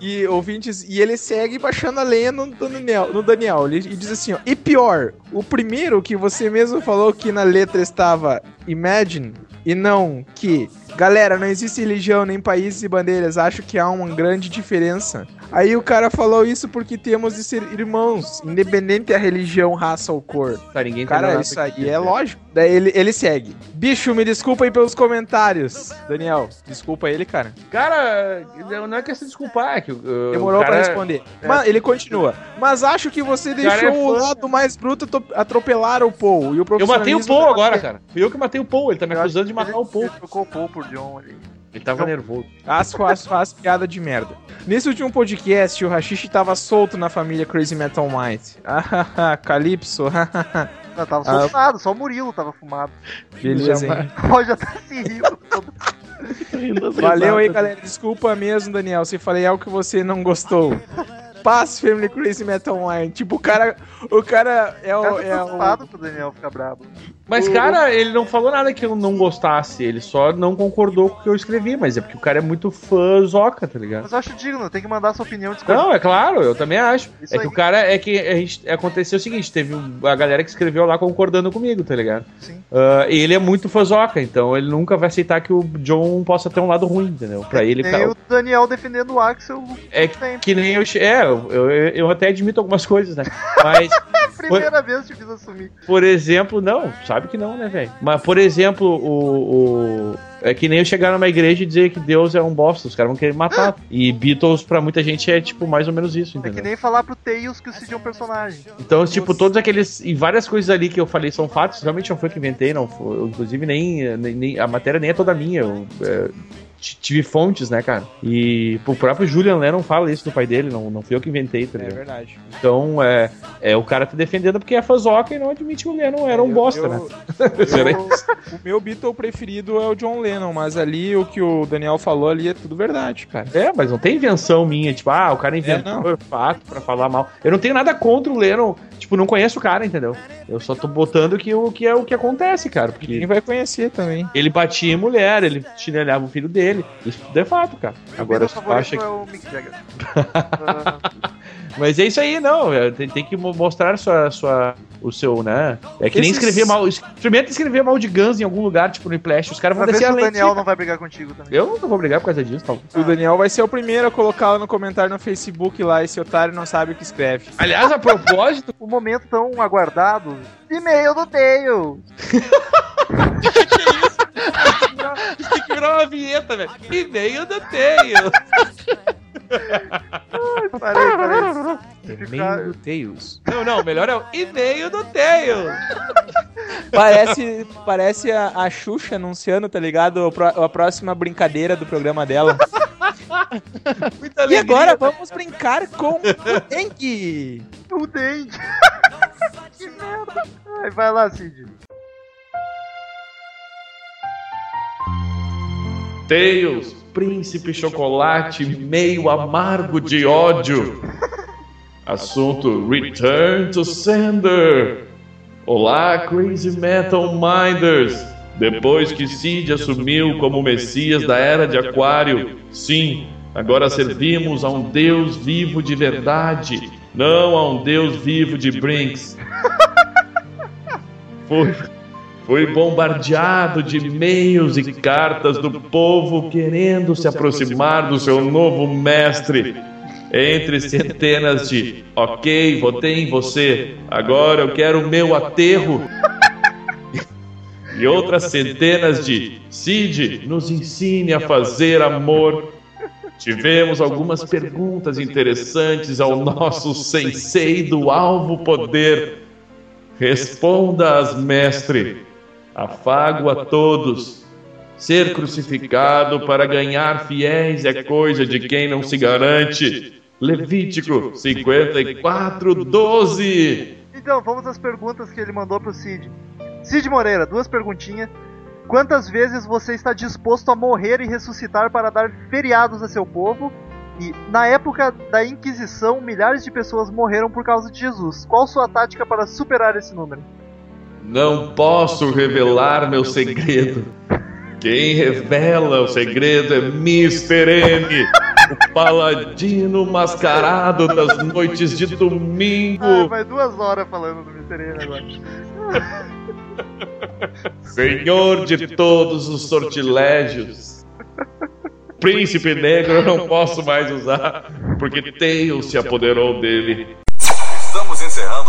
E ouvintes, e ele segue baixando a lenha no, no Daniel, no Daniel. Ele, e diz assim, ó, e pior, o primeiro que você mesmo falou que na letra estava Imagine e não que Galera, não existe religião, nem países e bandeiras. Acho que há uma grande diferença. Aí o cara falou isso porque temos de ser irmãos, independente da religião, raça ou cor. Tá, ninguém Cara, isso aí é lógico. Daí ele, ele segue. Bicho, me desculpa aí pelos comentários. Daniel, desculpa ele, cara. Cara, não é questão de desculpar, é que uh, Demorou o cara- pra responder. Mas ele continua. Mas acho que você cara deixou é o lado mais bruto atropelar o Paul. E o Eu matei o Paul agora, cara. Fui eu que matei o Paul, ele tá me acusando de que matar o Paul. Ele trocou o Paul por John ali. Ele tava nervoso. Asco, asco, asco, piada de merda. Nesse último podcast, o Hashish tava solto na família Crazy Metal Mind. Ah, Calypso. Não, tava Ah, soltado, só o Murilo tava fumado. Beleza, hein? Ó, já tá se rindo. todo. Das Valeu aí, galera. Desculpa mesmo, Daniel, se falei algo que você não gostou. Paz, Family Crazy Metal Mind. Tipo, o cara. O cara é O cara tá É o pro Daniel ficar brabo. Mas, cara, ele não falou nada que eu não gostasse, ele só não concordou com o que eu escrevi, mas é porque o cara é muito fãzoca, tá ligado? Mas eu acho digno, tem que mandar sua opinião discordante. Não, é claro, eu também acho. Isso é que aí. o cara é que a gente, aconteceu o seguinte: teve a galera que escreveu lá concordando comigo, tá ligado? Sim. E ele é muito fãzoca, então ele nunca vai aceitar que o John possa ter um lado ruim, entendeu? Pra ele, Tem cara, o Daniel defendendo o Axel é que nem eu. É, eu, eu, eu até admito algumas coisas, né? Mas. Primeira vez que fiz assumir. Por exemplo, não, sabe que não, né, velho? Mas, por exemplo, o, o- É que nem eu chegar numa igreja e dizer que Deus é um bosta, os caras vão querer matar. E Beatles, pra muita gente, é tipo mais ou menos isso, É que entendeu? nem falar pro Tails que o Cid é um personagem. Então, tipo, todos aqueles. E várias coisas ali que eu falei são fatos, realmente não foi eu que inventei, não. Foi, inclusive, nem, nem, nem- A matéria nem é toda minha. Eu, é, tive fontes, né, cara? E o próprio Julian Lennon fala isso do pai dele, não, não fui eu que inventei, tá É verdade. Então, é, é, o cara tá defendendo porque é fãzoca e não admite que o Lennon era um Eu- bosta, eu- né? eu- o meu Beatle preferido é o John Lennon, mas ali o que o Daniel falou ali é tudo verdade, cara. É, mas não tem invenção minha, tipo, ah, o cara inventou É, fato pra falar mal. Eu não tenho nada contra o Lennon, tipo, não conheço o cara, entendeu? Eu só tô botando que o que é o que acontece, cara, porque Quem vai conhecer também. ele batia em mulher, ele chinelhava o filho dele. Isso tudo é fato, cara. Agora você acha que... é o Mick Jagger. Ah, Mas é isso aí, não. é, Tem, tem que mo- mostrar sua, sua, o seu, né? É que nem Esses- escrever mal. Experimenta escrever mal de Guns em algum lugar, tipo no Flash. Os caras vão descer se a o. Daniel não vai brigar contigo também. Eu não vou brigar por causa disso, tal. O Daniel vai ser o primeiro a colocar lá no comentário no Facebook lá, esse otário não sabe o que escreve. Aliás, a propósito, O momento tão aguardado. E-mail do Tails. Isso tem que virar uma vinheta, velho. E-mail do Tails. Parei, parei. E-mail do Tails. Não, não, melhor é o e-mail do Tails. Parece, parece a, a Xuxa anunciando, tá ligado? A próxima brincadeira do programa dela. Muita E alegria. agora vamos brincar com o Dengue. O dente. que merda. Ai, vai lá, Cid. Tails, príncipe chocolate meio amargo de ódio. Assunto Return to Sender. Olá, Crazy Metal Minders. Depois que Sid assumiu como Messias da Era de Aquário, sim, agora servimos a um Deus vivo de verdade, não a um Deus vivo de Brinks. Foi foi bombardeado de e-mails e cartas do povo querendo se aproximar do seu novo mestre. Entre centenas de ok, votei em você, agora eu quero o meu aterro. E outras centenas de Cid, nos ensine a fazer amor. Tivemos algumas perguntas interessantes ao nosso sensei do alvo poder. Responda-as, mestre. Afago a todos. Ser crucificado para ganhar fiéis é coisa de quem não se garante. Levítico 54, 12. Então, vamos às perguntas que ele mandou pro Cid. Cid Moreira, duas perguntinhas. Quantas vezes você está disposto a morrer e ressuscitar para dar feriados a seu povo? E, na época da Inquisição, milhares de pessoas morreram por causa de Jesus. Qual sua tática para superar esse número? Não posso revelar meu segredo. Quem revela o segredo é Mr. M, o paladino mascarado das noites de domingo. Ah, vai duas horas falando do Mr. M agora. Senhor de todos os sortilégios. Príncipe negro eu não posso mais usar, porque Tails se apoderou dele. Estamos encerrando